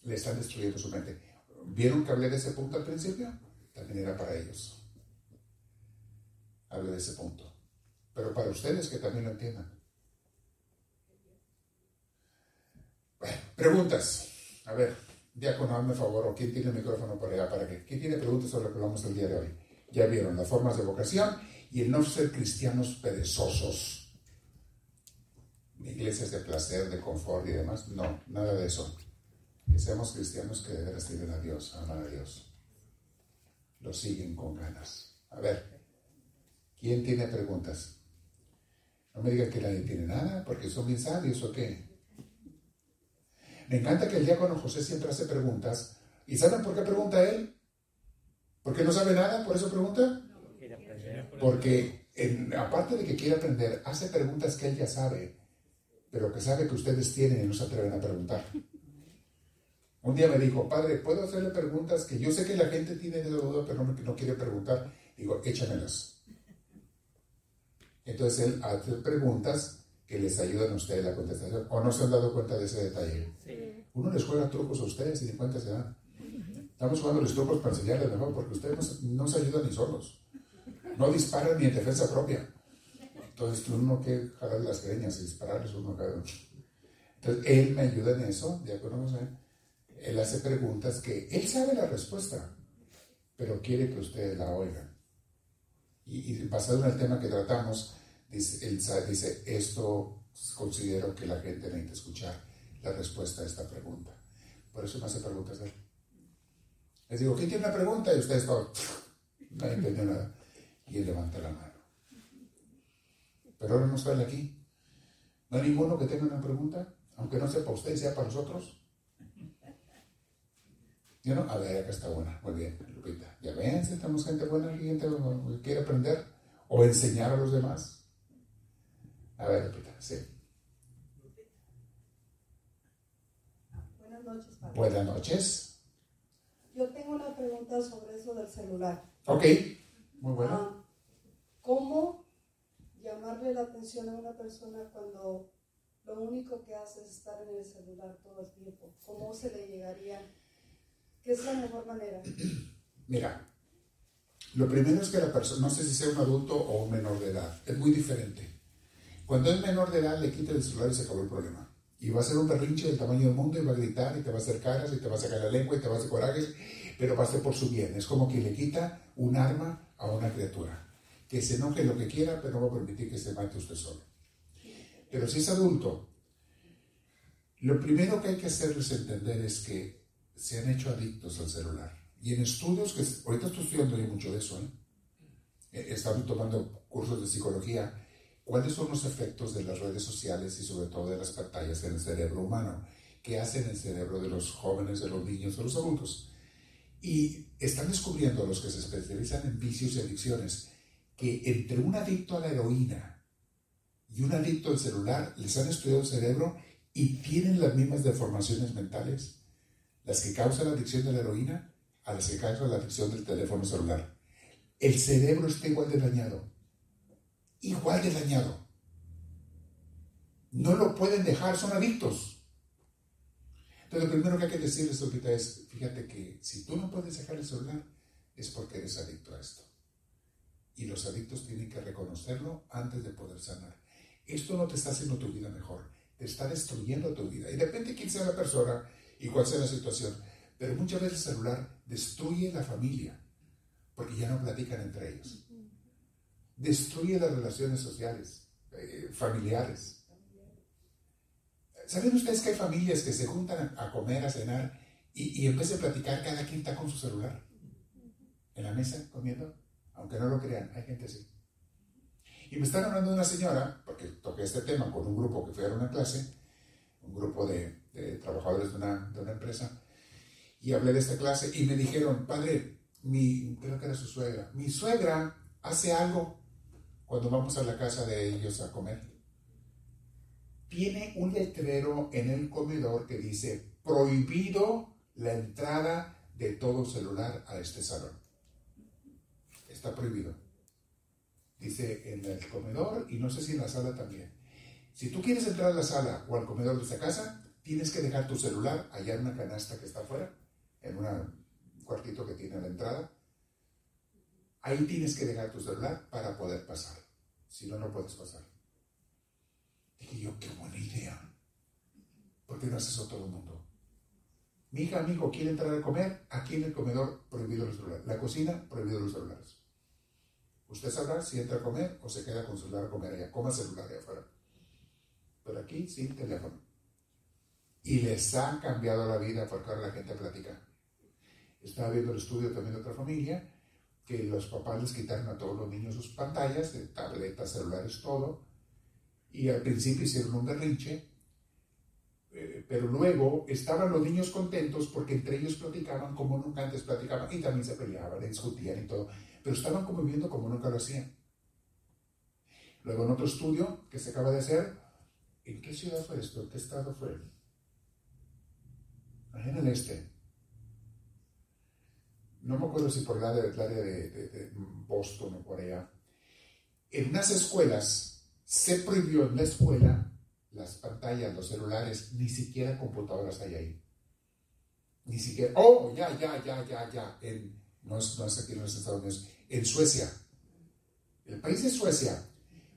Le están destruyendo su mente. ¿Vieron que hablé de ese punto al principio? También era para ellos. Hablé de ese punto. Pero para ustedes que también lo entiendan. Bueno, preguntas. A ver, diácono, hazme favor, o quién tiene el micrófono allá para que. ¿Quién tiene preguntas sobre lo que hablamos el día de hoy? Ya vieron las formas de vocación y el no ser cristianos perezosos, iglesias de placer, de confort y demás. No, nada de eso. Que seamos cristianos que de veras a Dios, aman a Dios. Lo siguen con ganas. A ver, ¿quién tiene preguntas? No me digan que nadie tiene nada, porque son bien sabios o qué. Me encanta que el diácono José siempre hace preguntas. ¿Y saben por qué pregunta él? ¿Por qué no sabe nada? ¿Por eso pregunta? Porque aparte de que quiere aprender, hace preguntas que él ya sabe, pero que sabe que ustedes tienen y no se atreven a preguntar. Un día me dijo, padre, ¿puedo hacerle preguntas que yo sé que la gente tiene de duda, pero no, no quiere preguntar? Digo, échamelas. Entonces él hace preguntas que les ayudan a ustedes la contestación. ¿O no se han dado cuenta de ese detalle? Uno les juega trucos a ustedes y de cuenta se dan. Estamos jugando los trucos para enseñarles mejor, porque ustedes no, no se ayudan ni solos no disparan ni en defensa propia. Entonces uno que jalar las greñas y dispararles uno cada uno. Entonces él me ayuda en eso, de acuerdo, él hace preguntas que él sabe la respuesta, pero quiere que ustedes la oigan. Y, basado en el tema que tratamos, dice, él dice, esto considero que la gente necesita escuchar la respuesta a esta pregunta. Por eso me hace preguntas él. Les digo, ¿quién tiene una pregunta? Y ustedes todos, no entendió nada y él levanta la mano. Pero ahora no sale aquí. ¿No hay ninguno que tenga una pregunta? Aunque no sea para usted y sea para nosotros. ¿Ya no? A ver, acá está buena. Muy bien, Lupita. Ya ven, si estamos gente buena, gente que quiere aprender o enseñar a los demás. A ver, Lupita, sí. Buenas noches, padre. Buenas noches. Yo tengo una pregunta sobre eso del celular. Ok. Muy bueno. Ah, ¿Cómo llamarle la atención a una persona cuando lo único que hace es estar en el celular todo el tiempo? ¿Cómo se le llegaría? ¿Qué es la mejor manera? (clears throat) Mira, lo primero es que la persona, no sé si sea un adulto o un menor de edad, es muy diferente. Cuando es menor de edad, le quita el celular y se acabó el problema. Y va a ser un berrinche del tamaño del mundo y va a gritar y te va a hacer caras y te va a sacar la lengua y te va a hacer corajes, pero va a ser por su bien. Es como que le quita un arma a una criatura. Que se enoje lo que quiera, pero no va a permitir que se mate usted solo. Pero si es adulto, lo primero que hay que hacerles entender es que se han hecho adictos al celular. Y en estudios, que ahorita estoy estudiando mucho de eso, ¿eh? he estado tomando cursos de psicología, cuáles son los efectos de las redes sociales y sobre todo de las pantallas en el cerebro humano, qué hacen el cerebro de los jóvenes, de los niños, de los adultos. Y están descubriendo los que se especializan en vicios y adicciones que entre un adicto a la heroína y un adicto al celular les han estudiado el cerebro y tienen las mismas deformaciones mentales, las que causan la adicción de la heroína a las que causan la adicción del teléfono celular. El cerebro está igual de dañado, igual de dañado. No lo pueden dejar, son adictos. Entonces, lo primero que hay que decirles ahorita es, fíjate que si tú no puedes dejar el celular, es porque eres adicto a esto. Y los adictos tienen que reconocerlo antes de poder sanar. Esto no te está haciendo tu vida mejor, te está destruyendo tu vida. Y depende de quién sea la persona y cuál sea la situación. Pero muchas veces el celular destruye la familia, porque ya no platican entre ellos. Destruye las relaciones sociales, eh, familiares ¿Saben ustedes que hay familias que se juntan a comer, a cenar y, y en platicar, cada quien está con su celular? En la mesa, comiendo. Aunque no lo crean, hay gente así. Y me están hablando de una señora, porque toqué este tema con un grupo que fue a una clase, un grupo de, trabajadores de una, de una, empresa, y hablé de esta clase y me dijeron, padre, mi, creo que era su suegra, mi suegra hace algo cuando vamos a la casa de ellos a comer tiene un letrero en el comedor que dice prohibido la entrada de todo celular a este salón. Está prohibido. Dice en el comedor y no sé si en la sala también. Si tú quieres entrar a la sala o al comedor de esta casa, tienes que dejar tu celular allá en una canasta que está afuera, en un cuartito que tiene la entrada. Ahí tienes que dejar tu celular para poder pasar. Si no, no puedes pasar. Dije yo, qué buena idea. ¿Por qué no haces eso todo el mundo? Mi hija, amigo, quiere entrar a comer, aquí en el comedor prohibido los celulares. La cocina, prohibido los celulares. Usted sabrá si entra a comer o se queda con celular a comer allá. Coma celular allá afuera. Pero aquí, sin teléfono. Y les ha cambiado la vida porque ahora la gente platica. Estaba viendo el estudio también de otra familia que los papás les quitaron a todos los niños sus pantallas, de tabletas, celulares, todo, y al principio hicieron un berrinche, eh, pero luego estaban los niños contentos porque entre ellos platicaban como nunca antes platicaban y también se peleaban, discutían y todo, pero estaban conviviendo como nunca lo hacían. Luego en otro estudio que se acaba de hacer, ¿en qué ciudad fue esto? ¿En qué estado fue? En el este. No me acuerdo si por el área, de, Boston o por allá. En unas escuelas se prohibió en la escuela las pantallas, los celulares, ni siquiera computadoras hay ahí. Ni siquiera, oh, ya, ya, ya, ya, ya, en, no, es, no es aquí en los Estados Unidos, en Suecia. El país de Suecia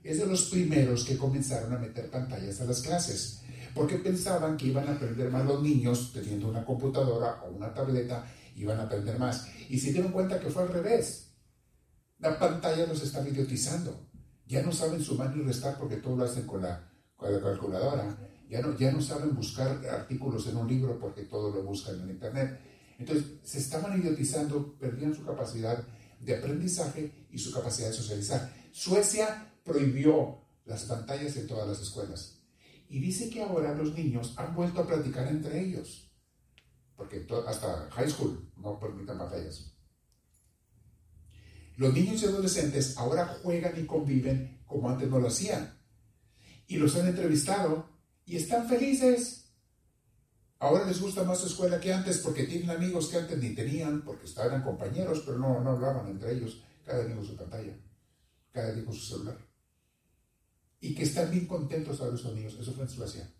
es de los primeros que comenzaron a meter pantallas a las clases, porque pensaban que iban a aprender más los niños teniendo una computadora o una tableta, iban a aprender más. Y se dieron cuenta que fue al revés. La pantalla los estaba idiotizando ya no saben sumar ni restar porque todo lo hacen con la, calculadora. Ya no, ya no saben buscar artículos en un libro porque todo lo buscan en Internet. Entonces, se estaban idiotizando, perdían su capacidad de aprendizaje y su capacidad de socializar. Suecia prohibió las pantallas en todas las escuelas. Y dice que ahora los niños han vuelto a platicar entre ellos. Porque hasta high school no permiten pantallas. Los niños y adolescentes ahora juegan y conviven como antes no lo hacían. Y los han entrevistado y están felices. Ahora les gusta más su escuela que antes porque tienen amigos que antes ni tenían, porque estaban compañeros, pero no, no hablaban entre ellos. Cada con su pantalla, cada con su celular. Y que están bien contentos ahora los niños. Eso fue en Suecia.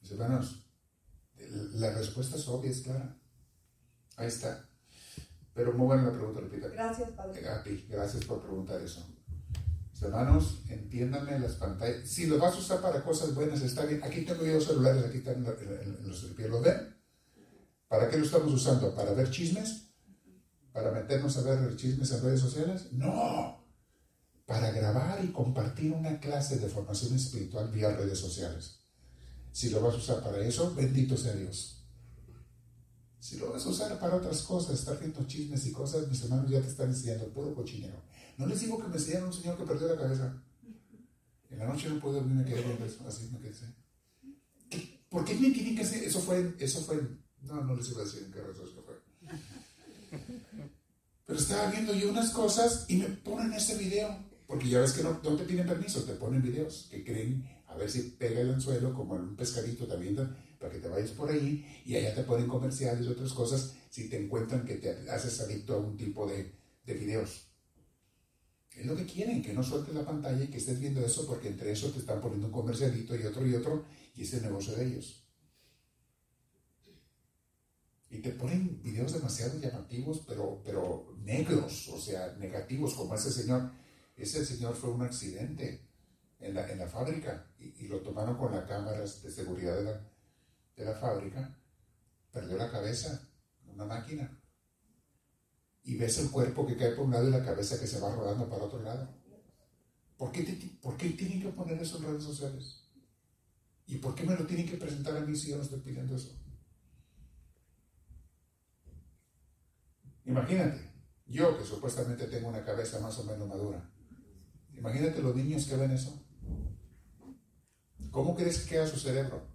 Mis hermanos, la respuesta es obvia, es clara. Ahí está. Pero muy buena la pregunta, Lupita. Gracias, Padre. A ti, gracias por preguntar eso. hermanos, entiéndanme las pantallas. Si lo vas a usar para cosas buenas, está bien. Aquí tengo yo celulares, aquí están en, los pies. ¿Lo ven? ¿Para qué lo estamos usando? ¿Para ver chismes? ¿Para meternos a ver chismes en redes sociales? No. Para grabar y compartir una clase de formación espiritual vía redes sociales. Si lo vas a usar para eso, bendito sea Dios. Si lo vas a usar para otras cosas, estar viendo chismes y cosas, mis hermanos ya te están enseñando puro cochinero. No les digo que me enseñaron un señor que perdió la cabeza. En la noche no puedo dormir, me quedé eso, así me quedé. ¿Por qué me tienen que hacer? Eso fue, eso fue, no, no les iba a decir en qué. Pero estaba viendo yo unas cosas y me ponen ese video. Porque ya ves que no, te piden permiso, te ponen videos que creen a ver si pega el anzuelo como en un pescadito también para que te vayas por ahí y allá te ponen comerciales y otras cosas si te encuentran que te haces adicto a un tipo de, de videos. Es lo que quieren, que no sueltes la pantalla y que estés viendo eso porque entre eso te están poniendo un comercialito y otro y otro y es el negocio de ellos. Y te ponen videos demasiado llamativos, pero, pero negros, o sea, negativos, como ese señor. Ese señor fue un accidente en la, en la fábrica y, lo tomaron con las cámaras de seguridad de la, de la fábrica. Perdió la cabeza, una máquina. Y ves el cuerpo que cae por un lado y la cabeza que se va rodando para otro lado. ¿Por qué, ¿Por qué tienen que poner eso en redes sociales? ¿Y por qué me lo tienen que presentar a mí si yo no estoy pidiendo eso? Imagínate, yo que supuestamente tengo una cabeza más o menos madura. Imagínate los niños que ven eso. ¿Cómo crees que queda su cerebro?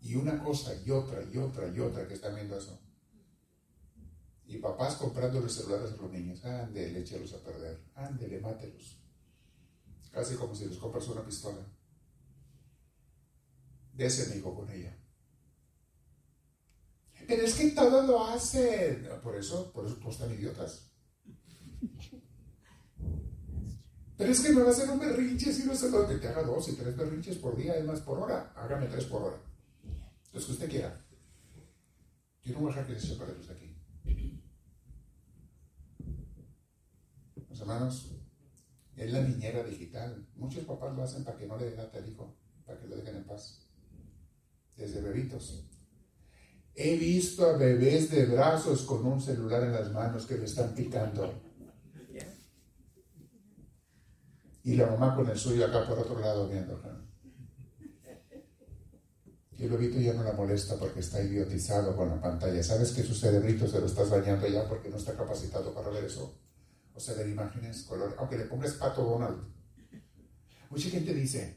Y una cosa y otra y otra y otra que están viendo eso. Y papás comprando los celulares a los niños. Ándele, échelos a perder. Ándele, mátelos. Casi como si les compras una pistola. De ese hijo con ella. Pero es que todos lo hacen. Por eso, por eso pues, están idiotas. Pero es que me va a hacer un berrinche si no sé lo que te haga dos y tres berrinches por día, es más por hora. Hágame tres por hora. Los que usted quiera. Yo no voy a dejar que se separe de aquí. Los hermanos, es la niñera digital. Muchos papás lo hacen para que no le den al hijo, para que lo dejen en paz. Desde bebitos. He visto a bebés de brazos con un celular en las manos que le están picando. Y la mamá con el suyo acá por otro lado viendo. Y el bebito ya no la molesta porque está idiotizado con la pantalla. ¿Sabes que su cerebrito se lo estás dañando ya porque no está capacitado para ver eso? O sea, ver imágenes, color, aunque le pongas pato Donald. Mucha gente dice,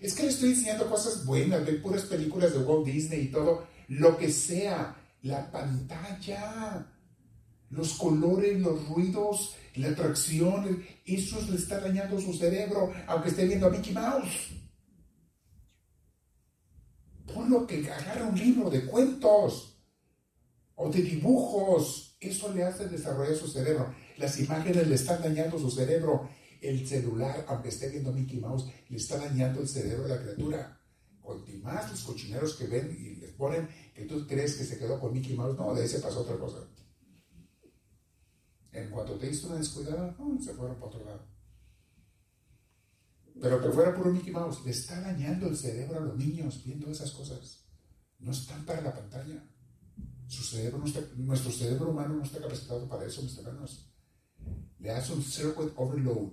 es que le estoy diciendo cosas buenas, ve puras películas de Walt Disney y todo, lo que sea, la pantalla, los colores, los ruidos, la atracción, eso le está dañando su cerebro, aunque esté viendo a Mickey Mouse. Ponlo que agarre un libro de cuentos o de dibujos. Eso le hace desarrollar su cerebro. Las imágenes le están dañando su cerebro. El celular, aunque esté viendo a Mickey Mouse, le está dañando el cerebro de la criatura. Con más los cochineros que ven y les ponen que tú crees que se quedó con Mickey Mouse, no, de ese pasó otra cosa. En cuanto te hizo una descuidada, se fueron para otro lado. Pero que fuera puro Mickey Mouse, le está dañando el cerebro a los niños viendo esas cosas. No están para la pantalla. Su cerebro no nuestro cerebro humano no está capacitado para eso, mis hermanos. Le hace un circuit overload.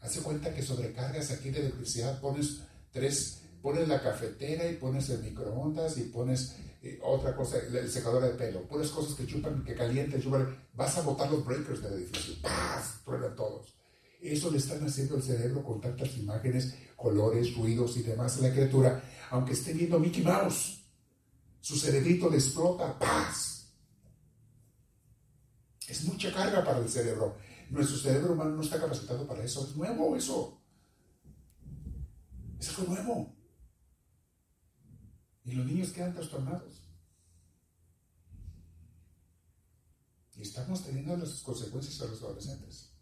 Hace cuenta que sobrecargas aquí de electricidad, pones tres, pones la cafetera y pones el microondas y pones eh, otra cosa, el secador de pelo, puras cosas que chupan, que calientan, chupan, vas a botar los breakers del edificio, ¡paz! Truenan todos. Eso le están haciendo al cerebro con tantas imágenes, colores, ruidos y demás a la criatura, aunque esté viendo Mickey Mouse. Su cerebrito le explota, ¡paz! Es mucha carga para el cerebro. Nuestro cerebro humano no está capacitado para eso. Es nuevo eso. Es algo nuevo. Y los niños quedan trastornados. Y estamos teniendo las consecuencias a los adolescentes.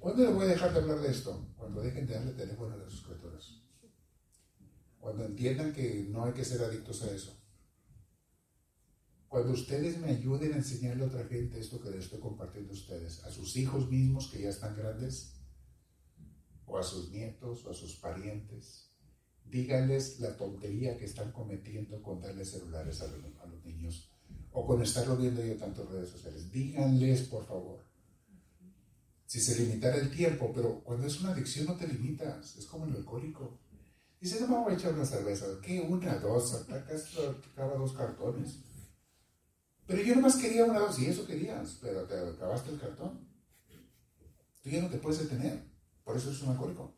¿Cuándo le voy a dejar de hablar de esto? Cuando dejen de darle teléfono a sus criaturas. Cuando entiendan que no hay que ser adictos a eso. Cuando ustedes me ayuden a enseñarle a otra gente esto que les estoy compartiendo a ustedes, a sus hijos mismos que ya están grandes, o a sus nietos, o a sus parientes, díganles la tontería que están cometiendo con darles celulares a los, niños o con estarlo viendo yo tantas redes sociales. Díganles, por favor. Si se limitara el tiempo, pero cuando es una adicción no te limitas, es como el alcohólico. Dice, no me voy a echar una cerveza. ¿Qué? Una, dos, acaba dos cartones. Pero yo nomás quería una, dos, y eso querías, pero te acabaste el cartón. Tú ya no te puedes detener. Por eso es un alcohólico.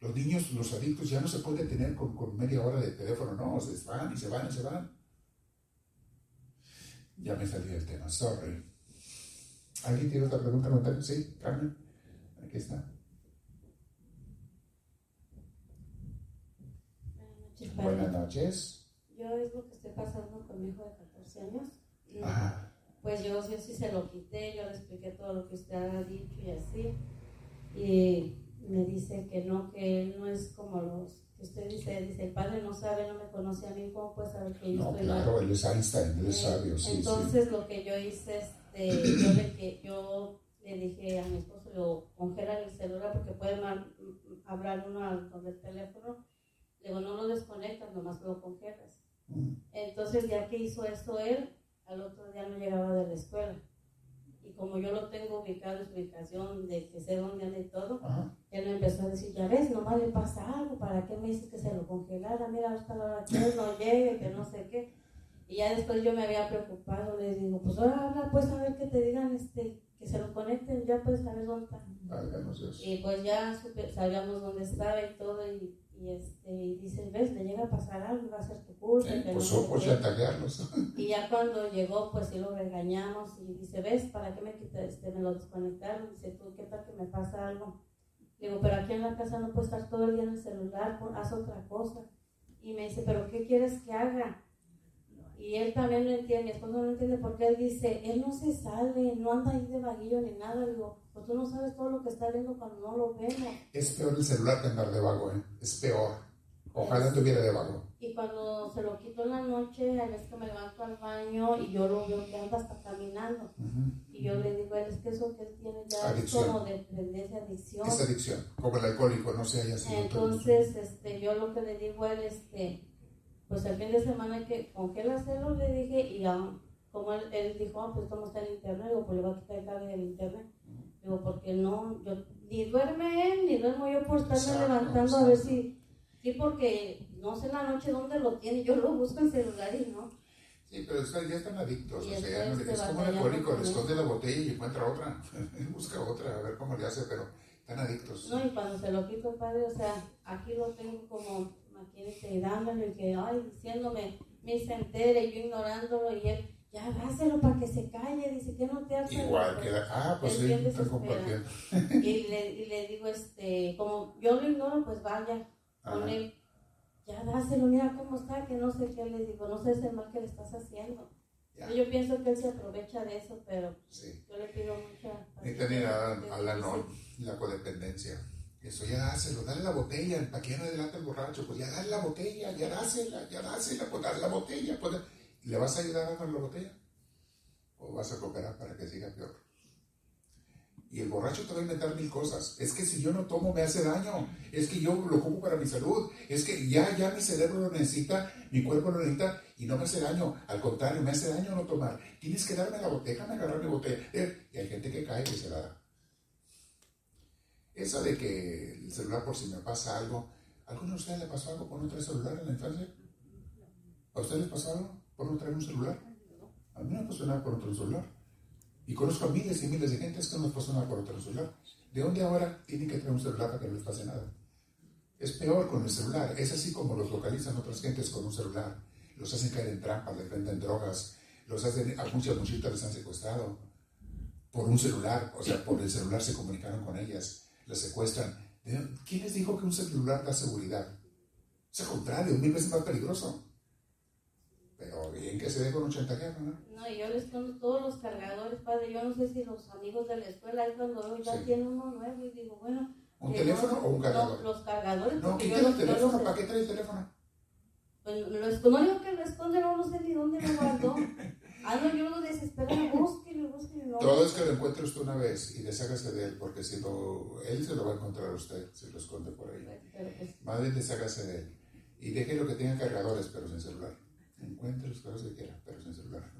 Los niños, los adictos ya no se pueden tener con, con media hora de teléfono, no, se van y se van y se van. Ya me salí del tema, sorry. ¿Alguien tiene otra pregunta? Natalia? Sí, Carmen. Aquí está. Buenas noches. Buenas noches. Yo es lo que estoy pasando con mi hijo de 14 años. Y, Ajá. Pues yo sí, sí se lo quité, yo le expliqué todo lo que usted ha dicho y así. Y me dice que no, que él no es como los que usted dice, dice, el padre no sabe, no me conoce a mí, ¿cómo puede saber que yo No, estoy mal? claro, él es Einstein, él es Eh, sabio, sí, sí. Entonces lo que yo hice, este, yo, le, que, yo le dije a mi esposo, congela el celular porque puede mal- hablar uno al con el teléfono. Le digo, no lo desconectas, nomás lo congelas. Mm. Entonces ya que hizo eso él, al otro día no llegaba de la escuela. Y como yo lo tengo ubicado ubicación, de que sé dónde anda y todo, Ajá. él me empezó a decir, ya ves, nomás le pasa algo, ¿para qué me dices que se lo congelara? Mira, hasta la hora que él no llegue, que no sé qué. Y ya después yo me había preocupado, le digo, pues ahora habla, pues a ver que te digan este, que se lo conecten, ya puedes saber dónde está. Válganos. Y pues ya supe- sabíamos dónde estaba y todo, y, y, este, y dice, ves, le llega a pasar algo, va a ser tu que no pues qué". chantajearlos. (laughs) Y ya cuando llegó, pues sí lo regañamos y dice, ¿ves? ¿Para qué me este, me lo desconectaron? Dice, tú, ¿qué tal que me pasa algo? Digo, pero aquí en la casa no puedo estar todo el día en el celular, haz otra cosa. Y me dice, ¿pero qué quieres que haga? Y él también no entiende, mi esposo no entiende porque él dice, él no se sale, no anda ahí de vaguillo ni nada. Digo, pues tú no sabes todo lo que está viendo cuando no lo vemos. Es peor el celular que andar de vago, ¿eh? Es peor. Ojalá estuviera de vago. Y cuando se lo quito en la noche, a veces que me levanto al baño y yo lo veo que anda hasta caminando. Ujú. Y yo le digo, es que eso que él tiene ya Adicción. es como dependencia, adicción. Es adicción, como el alcohólico, no se haya sido. Entonces, este, yo lo que le digo a él, este, pues el fin de semana que congélaselo, le dije, y ah, como él, él dijo, ah, pues cómo está el internet, digo, pues le voy a quitar el cable del internet. Digo, porque no, yo, ni duerme él, ni duermo yo por estarme Exacto, levantando a ver exacto. si, sí, porque no sé en la noche dónde lo tiene, yo lo busco en celular y no. Sí, pero está- ya están adictos. Y o sea, es te como batallando alcohólico, le esconde la botella y encuentra otra. (laughs) Busca otra, a ver cómo le hace, pero están adictos. No, y cuando se lo quito, padre, o sea, aquí lo tengo como y dándole, que, ay, diciéndome, me se entere, y yo ignorándolo, y él, ya dáselo para que se calle, dice que no te hace. Igual que la- Ah, pues sí, desesperado. compartiendo. Y le, y le digo, este, como yo lo ignoro, pues vaya, con él, ya dáselo, mira cómo está, que no sé qué, le digo, no sé el mal que le estás haciendo. Ya. Yo pienso que él se aprovecha de eso, pero Sí. yo le pido mucha Ni tener a, a la, no, la codependencia. Eso ya dáselo, dale la botella, ¿para qué no adelanta el borracho? Pues ya dale la botella, ya dásela, ya dásela, pues dale la botella. Pues, ¿Le vas a ayudar a dar la botella? ¿O vas a cooperar para que siga peor? Y el borracho te va a inventar mil cosas. Es que si yo no tomo me hace daño. Es que yo lo ocupo para mi salud. Es que ya, ya mi cerebro lo necesita, mi cuerpo lo necesita y no me hace daño. Al contrario, me hace daño no tomar. Tienes que darme la botella, déjame agarrar mi botella. Eh, Y hay gente que cae y se la da. Eso de que el celular por si me pasa algo. ¿A alguno de ustedes le pasó algo por no traer celular en la infancia? ¿A ustedes les pasó algo por no traer un celular? A mí no me pasó nada por no traer un celular. Y conozco a miles y miles de gentes que no les pasó nada por un celular. ¿De dónde ahora tienen que traer un celular para que no les pase nada? Es peor con el celular. Es así como los localizan otras gentes con un celular. Los hacen caer en trampas, les venden drogas. Los hacen, a muchas muchachitas les han secuestrado por un celular. O sea, por el celular se comunicaron con ellas. Las secuestran. ¿De- ¿Quién les dijo que un celular da seguridad? Es al contrario, mil veces más peligroso. Pero bien que se dé con un chantajeado, ¿no? No, y yo les pongo todos los cargadores, padre. Yo no sé si los amigos de la escuela, ahí cuando ya Sí. tienen uno nuevo y digo, bueno. ¿Un que teléfono no- o un cargador? No, los cargadores. No, quítale el teléfono. los- ¿Para qué trae el teléfono? Pues lo escondo, no digo que lo esconde, no, no sé ni dónde lo guardó. (laughs) No, yo lo desespero, búsquelo, búsquelo. Todo es que lo encuentre usted una vez y deshágase de él, porque si lo, él se lo va a encontrar a usted, si lo esconde por ahí. Pues, Más bien deshágase de él. Y deje lo que tenga cargadores, pero sin celular. Encuentre los cargadores que quiera, pero sin celular.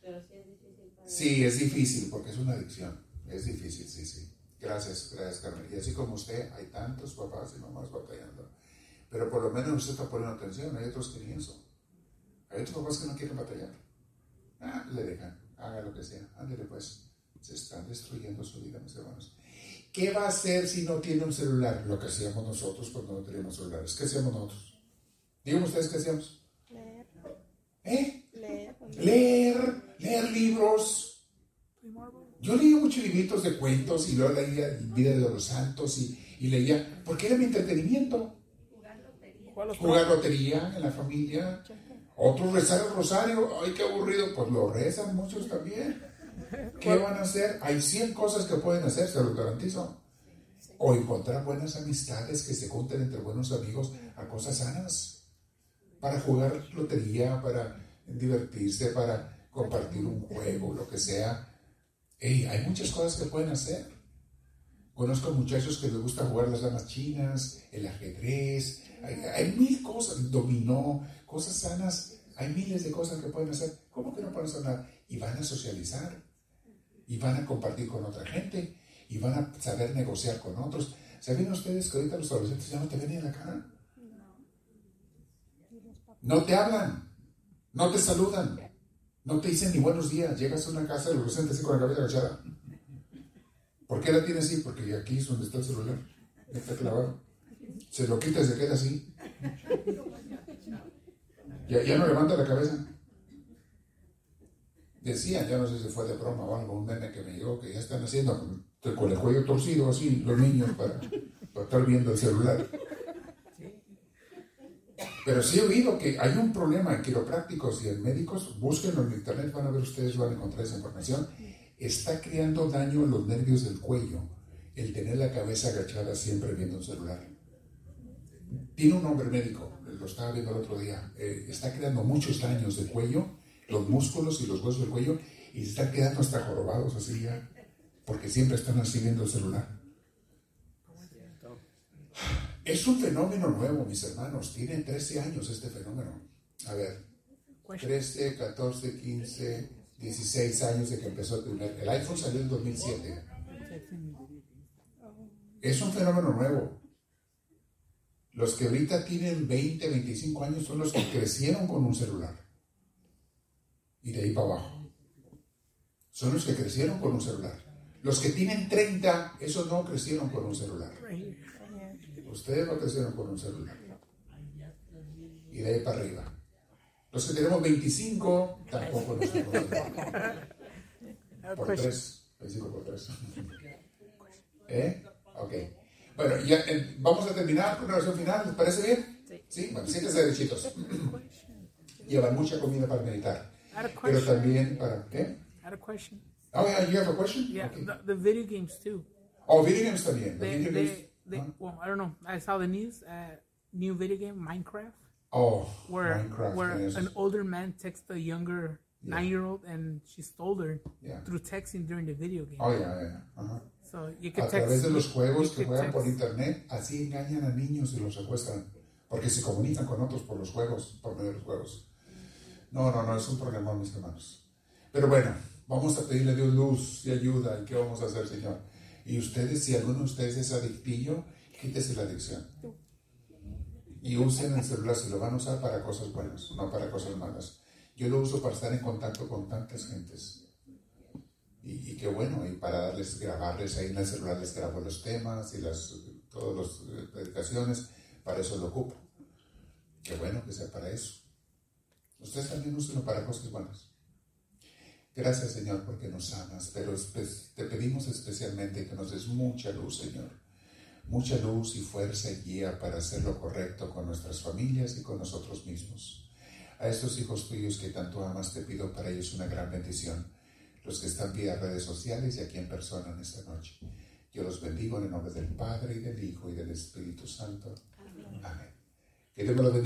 pero sí es difícil. padre. Sí, es difícil, porque es una adicción. Es difícil, sí, sí. Gracias, gracias, Carmen. Y así como usted, hay tantos papás y mamás batallando. Pero por lo menos usted está poniendo atención. Hay otros que ni eso. Hay otros papás que no quieren batallar. Ah, le dejan, haga lo que sea. Ándele pues. Se están destruyendo su vida, mis hermanos. ¿Qué va a hacer si no tiene un celular? Lo que hacíamos nosotros cuando no teníamos celulares. ¿Qué hacíamos nosotros? Díganme ustedes qué hacíamos. Leer. ¿Eh? Leer. Leer, leer libros. Yo leía muchos libritos de cuentos y luego leía Vida de los Santos y, y leía, porque era mi entretenimiento. Jugar lotería en la familia. Otros rezar el rosario. Ay, qué aburrido. Pues lo rezan muchos también. ¿Qué van a hacer? Hay 100 cosas que pueden hacer, se lo garantizo. O encontrar buenas amistades que se junten entre buenos amigos a cosas sanas. Para jugar lotería, para divertirse, para compartir un juego, lo que sea. Hey, hay muchas cosas que pueden hacer. Conozco muchachos que les gusta jugar las damas chinas, el ajedrez. Hay, mil cosas, dominó, cosas sanas. Hay miles de cosas que pueden hacer. ¿Cómo que no pueden hacer nada? Y van a socializar y van a compartir con otra gente y van a saber negociar con otros. ¿Saben ustedes que ahorita los adolescentes ya no te ven en la cara? No te hablan, no te saludan, no te dicen ni buenos días. Llegas a una casa del adolescente así con la cabeza agachada. ¿Por qué la tiene así? Porque aquí es donde está el celular, está clavado. Se lo quita y se queda así. Ya, ya no levanta la cabeza. Decían, ya no sé si fue de broma o algo, un nene que me llegó que ya están haciendo con el cuello torcido así los niños para, para estar viendo el celular. Pero sí he oído que hay un problema en quiroprácticos y en médicos, búsquenlo en internet, van a ver ustedes, van a encontrar esa información. Está creando daño en los nervios del cuello el tener la cabeza agachada siempre viendo un celular. Tiene un nombre médico, lo estaba viendo el otro día, eh, está creando muchos daños del cuello, los músculos y los huesos del cuello, y se están quedando hasta jorobados así ya, porque siempre están así viendo el celular. Es un fenómeno nuevo, mis hermanos. Tiene 13 años este fenómeno. A ver, 13, 14, 15, 16 años de que empezó el primer. El iPhone salió en 2007. Es un fenómeno nuevo. Los que ahorita tienen 20, 25 años son los que crecieron con un celular. Y de ahí para abajo. Son los que crecieron con un celular. Los que tienen 30, esos no crecieron con un celular. Ustedes no crecieron con un celular. Y de ahí para arriba. Los que tenemos 25, tampoco nos con un celular. Por 3. 25 por 3. (laughs) ¿Eh? Ok. Bueno, ya eh, vamos a terminar con una oración final. ¿Les parece bien? Sí. Bueno, siéntense derechitos. (coughs) Llevan mucha comida para meditar. Pero también para. ¿Qué? I had a question. Oh, yeah, you have a question? Yeah, Okay. the, the video games too. Oh, video games también. The They, video they, games- they, Huh? well, I don't know. I saw the news. Uh, new video game, Minecraft, Oh, where Minecraft. where yes. an older man texted a younger Yeah. nine-year-old, and she stole her Yeah. through texting during the video game. Oh, yeah, yeah. Ajá. So you A través de los juegos que juegan por internet, así engañan a niños y los secuestran. Porque se comunican con otros por los juegos, por medio de los juegos. No, no, no, es un problema, mis hermanos. Pero bueno, vamos a pedirle a Dios luz y ayuda. ¿Y qué vamos a hacer, Señor? Y ustedes, si alguno de ustedes es adictillo, quítese la adicción. Y usen el celular, si lo van a usar para cosas buenas, no para cosas malas. Yo lo uso para estar en contacto con tantas gentes. Y, y qué bueno, y para darles, grabarles ahí en el celular, les grabo los temas y las, todas las predicaciones, para eso lo ocupo. Qué bueno que sea para eso. Ustedes también úsenlo para cosas buenas. Gracias, Señor, porque nos amas, pero espe- te pedimos especialmente que nos des mucha luz, Señor. Mucha luz y fuerza y guía para hacer lo correcto con nuestras familias y con nosotros mismos. A estos hijos tuyos que tanto amas, te pido para ellos una gran bendición. Los que están vía redes sociales y aquí en persona en esta noche. Yo los bendigo en el nombre del Padre y del Hijo y del Espíritu Santo. Amén. Que Dios me lo bendiga.